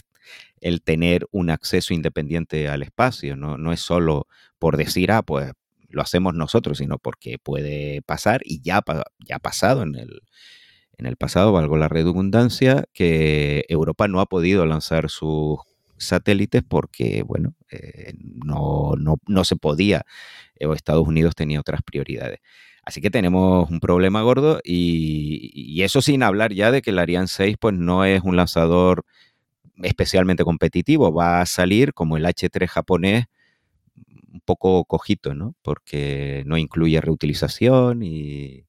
el tener un acceso independiente al espacio, no, no es solo por decir, ah, pues lo hacemos nosotros, sino porque puede pasar y ya, ya ha pasado en el, en el pasado, valgo la redundancia, que Europa no ha podido lanzar sus satélites porque, bueno, eh, no, no, se podía, o Estados Unidos tenía otras prioridades. Así que tenemos un problema gordo y, eso sin hablar ya de que el Ariane 6 pues no es un lanzador especialmente competitivo, va a salir como el H3 japonés un poco cojito, ¿no? Porque no incluye reutilización y,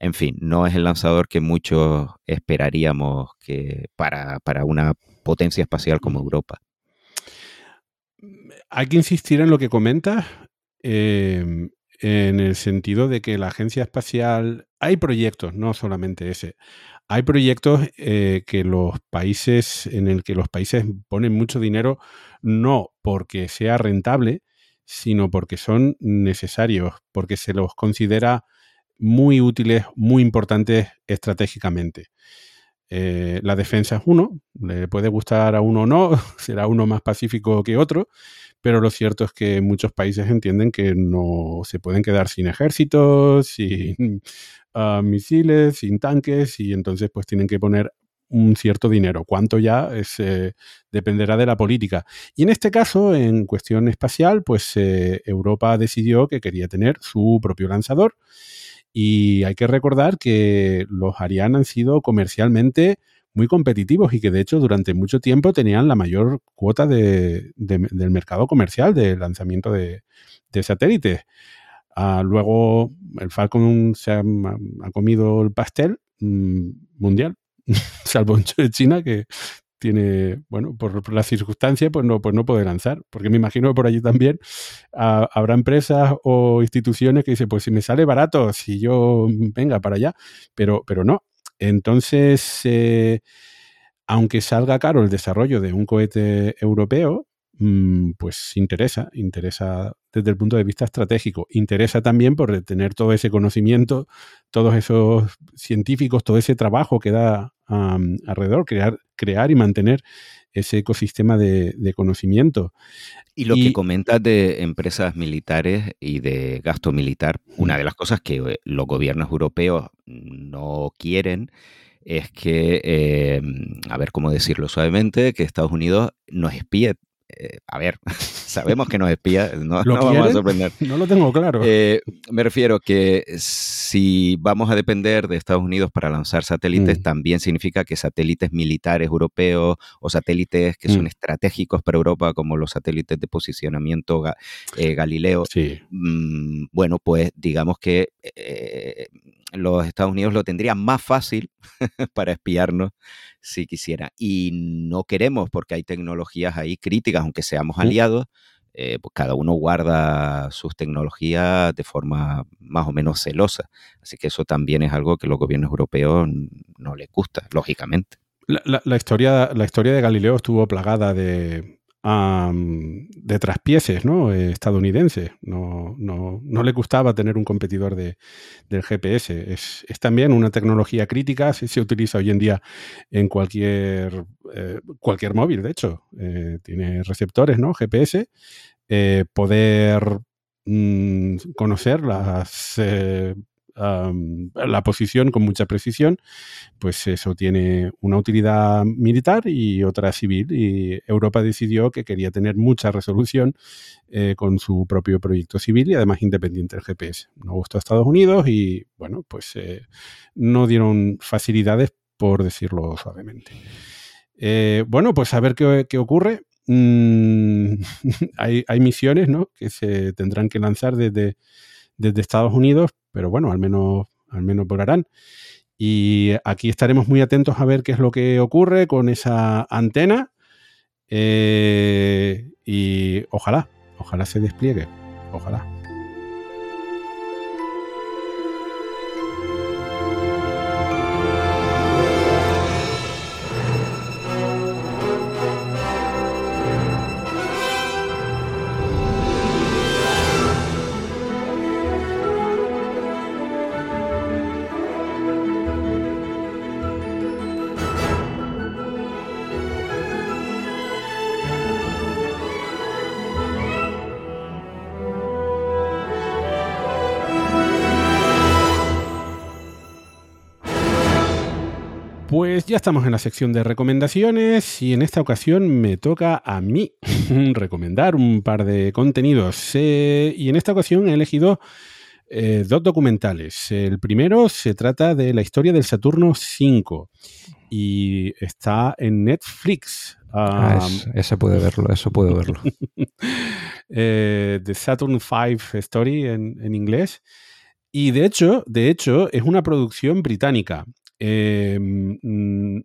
en fin, no es el lanzador que muchos esperaríamos que para, una potencia espacial como Europa. Hay que insistir en lo que comentas, em, en el sentido de que la agencia espacial, hay proyectos, no solamente ese, hay proyectos eh, que los países, en el que los países ponen mucho dinero, no porque sea rentable, sino porque son necesarios, porque se los considera muy útiles, muy importantes estratégicamente. Eh, la defensa es uno, le puede gustar a uno o no, será uno más pacífico que otro, pero lo cierto es que muchos países entienden que no se pueden quedar sin ejércitos, sin ah, misiles, sin tanques, y entonces pues tienen que poner un cierto dinero. Cuánto ya eh, dependerá de la política. Y en este caso, en cuestión espacial, pues eh, Europa decidió que quería tener su propio lanzador. Y hay que recordar que los Ariane han sido comercialmente muy competitivos y que de hecho durante mucho tiempo tenían la mayor cuota del mercado comercial de lanzamiento de, satélites. Ah, luego el Falcon se ha, comido el pastel mm, mundial, salvo en China que tiene, bueno, por, las circunstancias, pues no, pues no puede lanzar. Porque me imagino que por allí también ah, habrá empresas o instituciones que dicen, pues si me sale barato, si yo venga para allá, pero, pero no, entonces, eh, aunque salga caro el desarrollo de un cohete europeo, mm, pues interesa, interesa desde el punto de vista estratégico. Interesa también por tener todo ese conocimiento, todos esos científicos, todo ese trabajo que da alrededor, crear, crear y mantener ese ecosistema de, conocimiento. Y lo que comentas de empresas militares y de gasto militar, una de las cosas que eh, los gobiernos europeos no quieren es que, eh, a ver cómo decirlo suavemente, que Estados Unidos nos espíe eh, a ver, sabemos que nos espía, no, ¿Lo vamos a sorprender. No lo tengo claro. Eh, me refiero que si vamos a depender de Estados Unidos para lanzar satélites, mm. también significa que satélites militares europeos o satélites que son mm. estratégicos para Europa, como los satélites de posicionamiento eh, Galileo, mm, bueno, pues digamos que los Estados Unidos lo tendrían más fácil para espiarnos si quisiera. Y no queremos porque hay tecnologías ahí críticas, aunque seamos aliados, eh, pues cada uno guarda sus tecnologías de forma más o menos celosa. Así que eso también es algo que los gobiernos europeos no les gusta, lógicamente. la, historia, la historia de Galileo estuvo plagada de, de traspieces ¿no? Eh, estadounidenses. No, no, no, le gustaba tener un competidor de, del GPS. Es, es, también una tecnología crítica, se, se utiliza hoy en día en cualquier, eh, cualquier móvil, de hecho. Eh, tiene receptores, ¿no? GPS. poder mm, conocer las la posición con mucha precisión, pues eso tiene una utilidad militar y otra civil. Y Europa decidió que quería tener mucha resolución eh, con su propio proyecto civil y además independiente del GPS. No gustó a Estados Unidos y, bueno, pues eh, no dieron facilidades, por decirlo suavemente. Eh, bueno, pues a ver qué, ocurre. Mm, hay, hay, misiones ¿no? que se tendrán que lanzar desde desde Estados Unidos, pero bueno, al menos, al menos volarán. Y aquí estaremos muy atentos a ver qué es lo que ocurre con esa antena. Eh, y ojalá, ojalá se despliegue. Ojalá. Pues ya estamos en la sección de recomendaciones y en esta ocasión me toca a mí recomendar un par de contenidos. Eh, y en esta ocasión he elegido eh, dos documentales. El primero se trata de la historia del Saturno V y está en Netflix. Ah, ese puede verlo, eso puedo verlo. eh, The Saturn V Story en, en inglés. Y de hecho, de hecho, es una producción británica. Em, mm,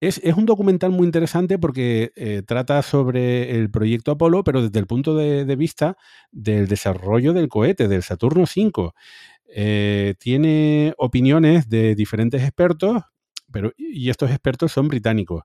es, un documental muy interesante porque eh, trata sobre el proyecto Apolo, pero desde el punto de, vista del desarrollo del cohete, del Saturno V. Eh, tiene opiniones de diferentes expertos, pero, y estos expertos son británicos.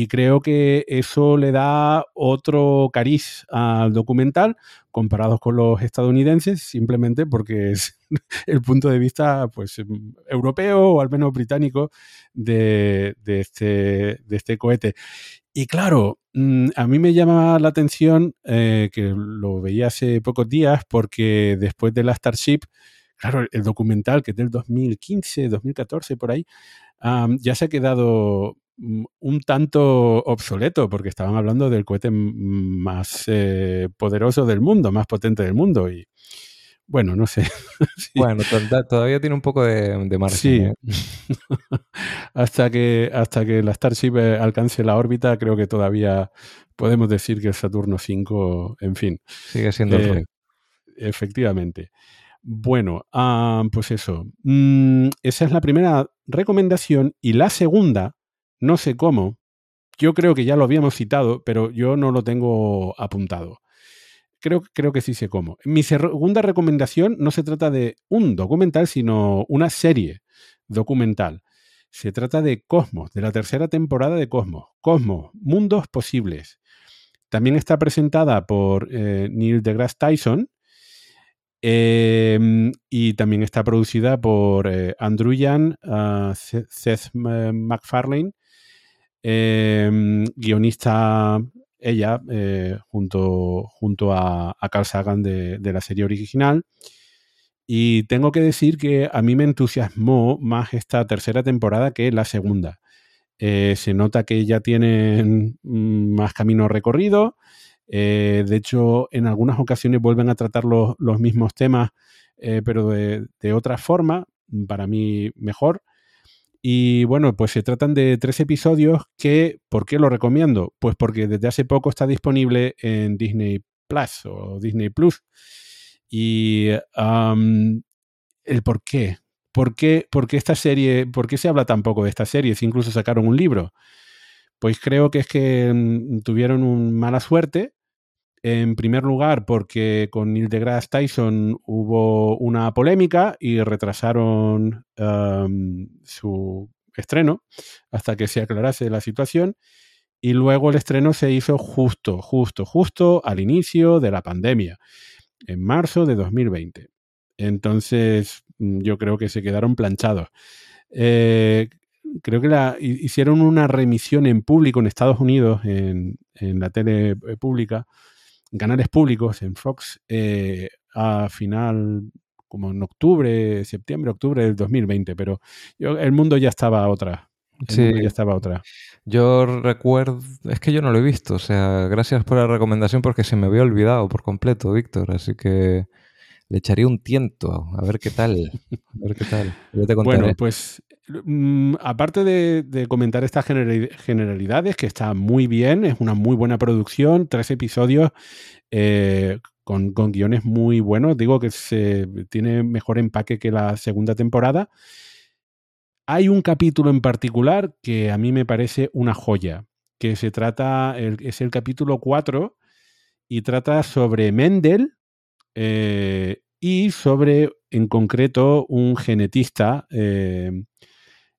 Y creo que eso le da otro cariz al documental comparados con los estadounidenses, simplemente porque es el punto de vista pues, europeo o al menos británico de, este, de este cohete. Y claro, mm, a mí me llama la atención eh, que lo veía hace pocos días porque después de la Starship, claro, el documental que es del 2015, 2014, por ahí, ya se ha quedado un tanto obsoleto porque estaban hablando del cohete más eh, poderoso del mundo, más potente del mundo. Y bueno, no sé. Bueno, todavía tiene un poco de, de margen. Sí. ¿eh? hasta, que, hasta que la Starship eh, alcance la órbita, creo que todavía podemos decir que el Saturno 5, en fin. Sigue siendo el Efectivamente. Bueno, ah, pues eso. Mm, esa es la primera recomendación. Y la segunda, no sé cómo, yo creo que ya lo habíamos citado, pero yo no lo tengo apuntado. Creo, creo que sí sé cómo. Mi segunda recomendación no se trata de un documental, sino una serie documental. Se trata de Cosmos, de la tercera temporada de Cosmos. Cosmos, Mundos Posibles. También está presentada por eh, Neil deGrasse Tyson, Em, y también está producida por eh, Andrew Yan, uh, Seth MacFarlane, em, guionista ella, eh, junto, junto a, Carl Sagan de, la serie original. Y tengo que decir que a mí me entusiasmó más esta tercera temporada que la segunda. Eh, se nota que ya tienen mm, más camino recorrido, eh, de hecho, en algunas ocasiones vuelven a tratar los, mismos temas, pero de, otra forma, para mí mejor. Y bueno, pues se tratan de tres episodios que, ¿por qué lo recomiendo? Pues porque desde hace poco está disponible en Disney Plus o Disney Plus. Y el por qué. ¿Por qué, por qué esta serie, por qué se habla tan poco de esta serie? Si incluso sacaron un libro. Pues creo que es que mm, tuvieron un mala suerte en primer lugar, porque con Neil deGrasse Tyson hubo una polémica y retrasaron su estreno hasta que se aclarase la situación. Y luego el estreno se hizo justo, justo, justo al inicio de la pandemia, en marzo de 2020. Entonces, mm, yo creo que se quedaron planchados. Eh, creo que hicieron una remisión en público en Estados Unidos, en, en la tele eh, pública, canales públicos en Fox eh, a final, como en octubre, septiembre, octubre del 2020, pero el mundo ya estaba a otra. sí, ya estaba otra. Yo recuerdo, es que yo no lo he visto, o sea, gracias por la recomendación porque se me había olvidado por completo, Víctor, así que le echaría un tiento a ver qué tal. A ver qué tal. Bueno, pues aparte de, comentar estas generalidades, que está muy bien, es una muy buena producción, tres episodios eh, con, guiones muy buenos, digo que se, tiene mejor empaque que la segunda temporada. Hay un capítulo en particular que a mí me parece una joya, que se trata, es el capítulo 4 y trata sobre Mendel eh, y sobre, en concreto, un genetista eh,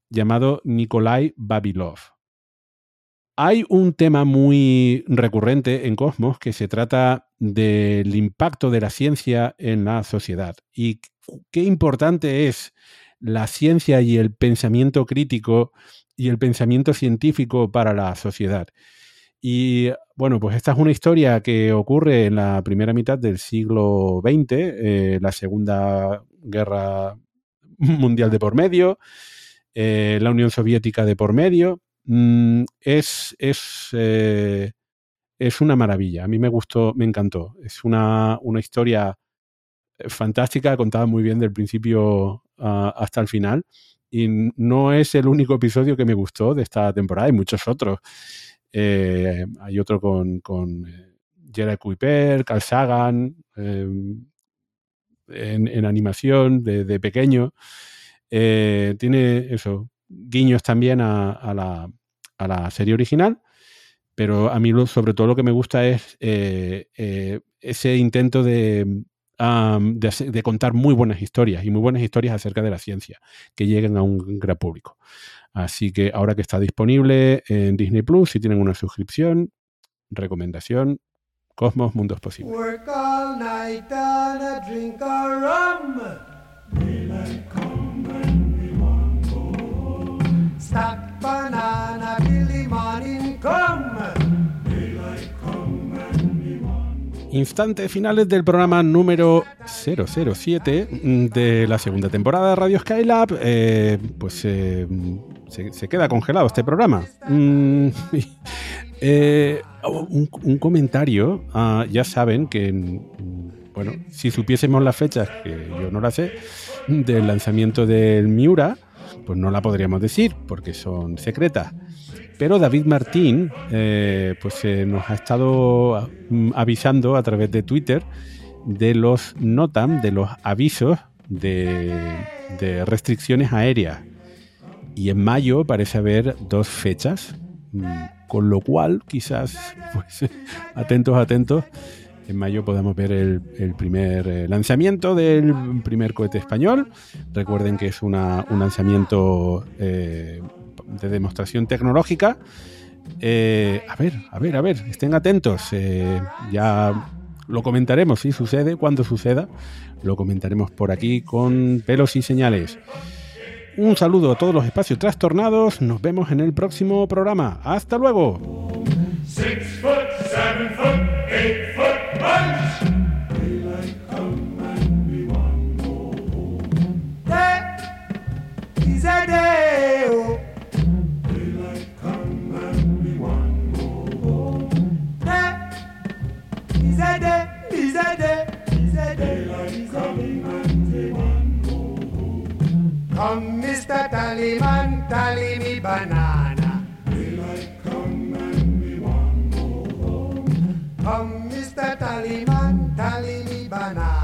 llamado Nikolai Babilov. Hay un tema muy recurrente en Cosmos que se trata del impacto de la ciencia en la sociedad y qué importante es la ciencia y el pensamiento crítico y el pensamiento científico para la sociedad. Y bueno, pues esta es una historia que ocurre en la primera mitad del siglo XX, eh, la Segunda Guerra Mundial de por medio, eh, la Unión Soviética de por medio. Mm, es, es, eh, es, una maravilla. A mí me gustó, me encantó. Es una, una historia eh, fantástica, contada muy bien del principio ah, hasta el final. Y no es el único episodio que me gustó de esta temporada, hay muchos otros. hay otro con, con Kuiper, Carl Sagan, em, en, animación de, de pequeño. Eh, tiene eso, guiños también a, la, serie original, pero a mí sobre todo lo que me gusta es eh, eh, ese intento de, de, contar muy buenas historias y muy buenas historias acerca de la ciencia que lleguen a un gran público. Así que ahora que está disponible en Disney Plus, si tienen una suscripción, recomendación, Cosmos, Mundos Posibles. Instantes finales del programa número 007 de la segunda temporada de Radio Skylab. Eh, pues eh, se, queda congelado este programa. Mm, eh, un, comentario. Ah, ya saben que, mm, bueno, si supiésemos las fechas, que yo no las sé, del lanzamiento del Miura, pues no la podríamos decir porque son secretas. Pero David Martín eh, pues, eh, nos ha estado mm, avisando a través de Twitter de los NOTAM, de los avisos de, restricciones aéreas. Y en mayo parece haber dos fechas, mm, con lo cual quizás, pues, atentos, atentos, en mayo podemos ver el, primer eh, lanzamiento del primer cohete español. Recuerden que es un lanzamiento eh, de demostración tecnológica. Eh, a ver, a ver, a ver, estén atentos. ya lo comentaremos si sucede, cuando suceda. Lo comentaremos por aquí con pelos y señales. Un saludo a todos los espacios trastornados. Nos vemos en el próximo programa. Hasta luego. Come, Mr. Tallyman, tally me banana. Daylight come and go home. Come. Mr. Tallyman, tally me banana.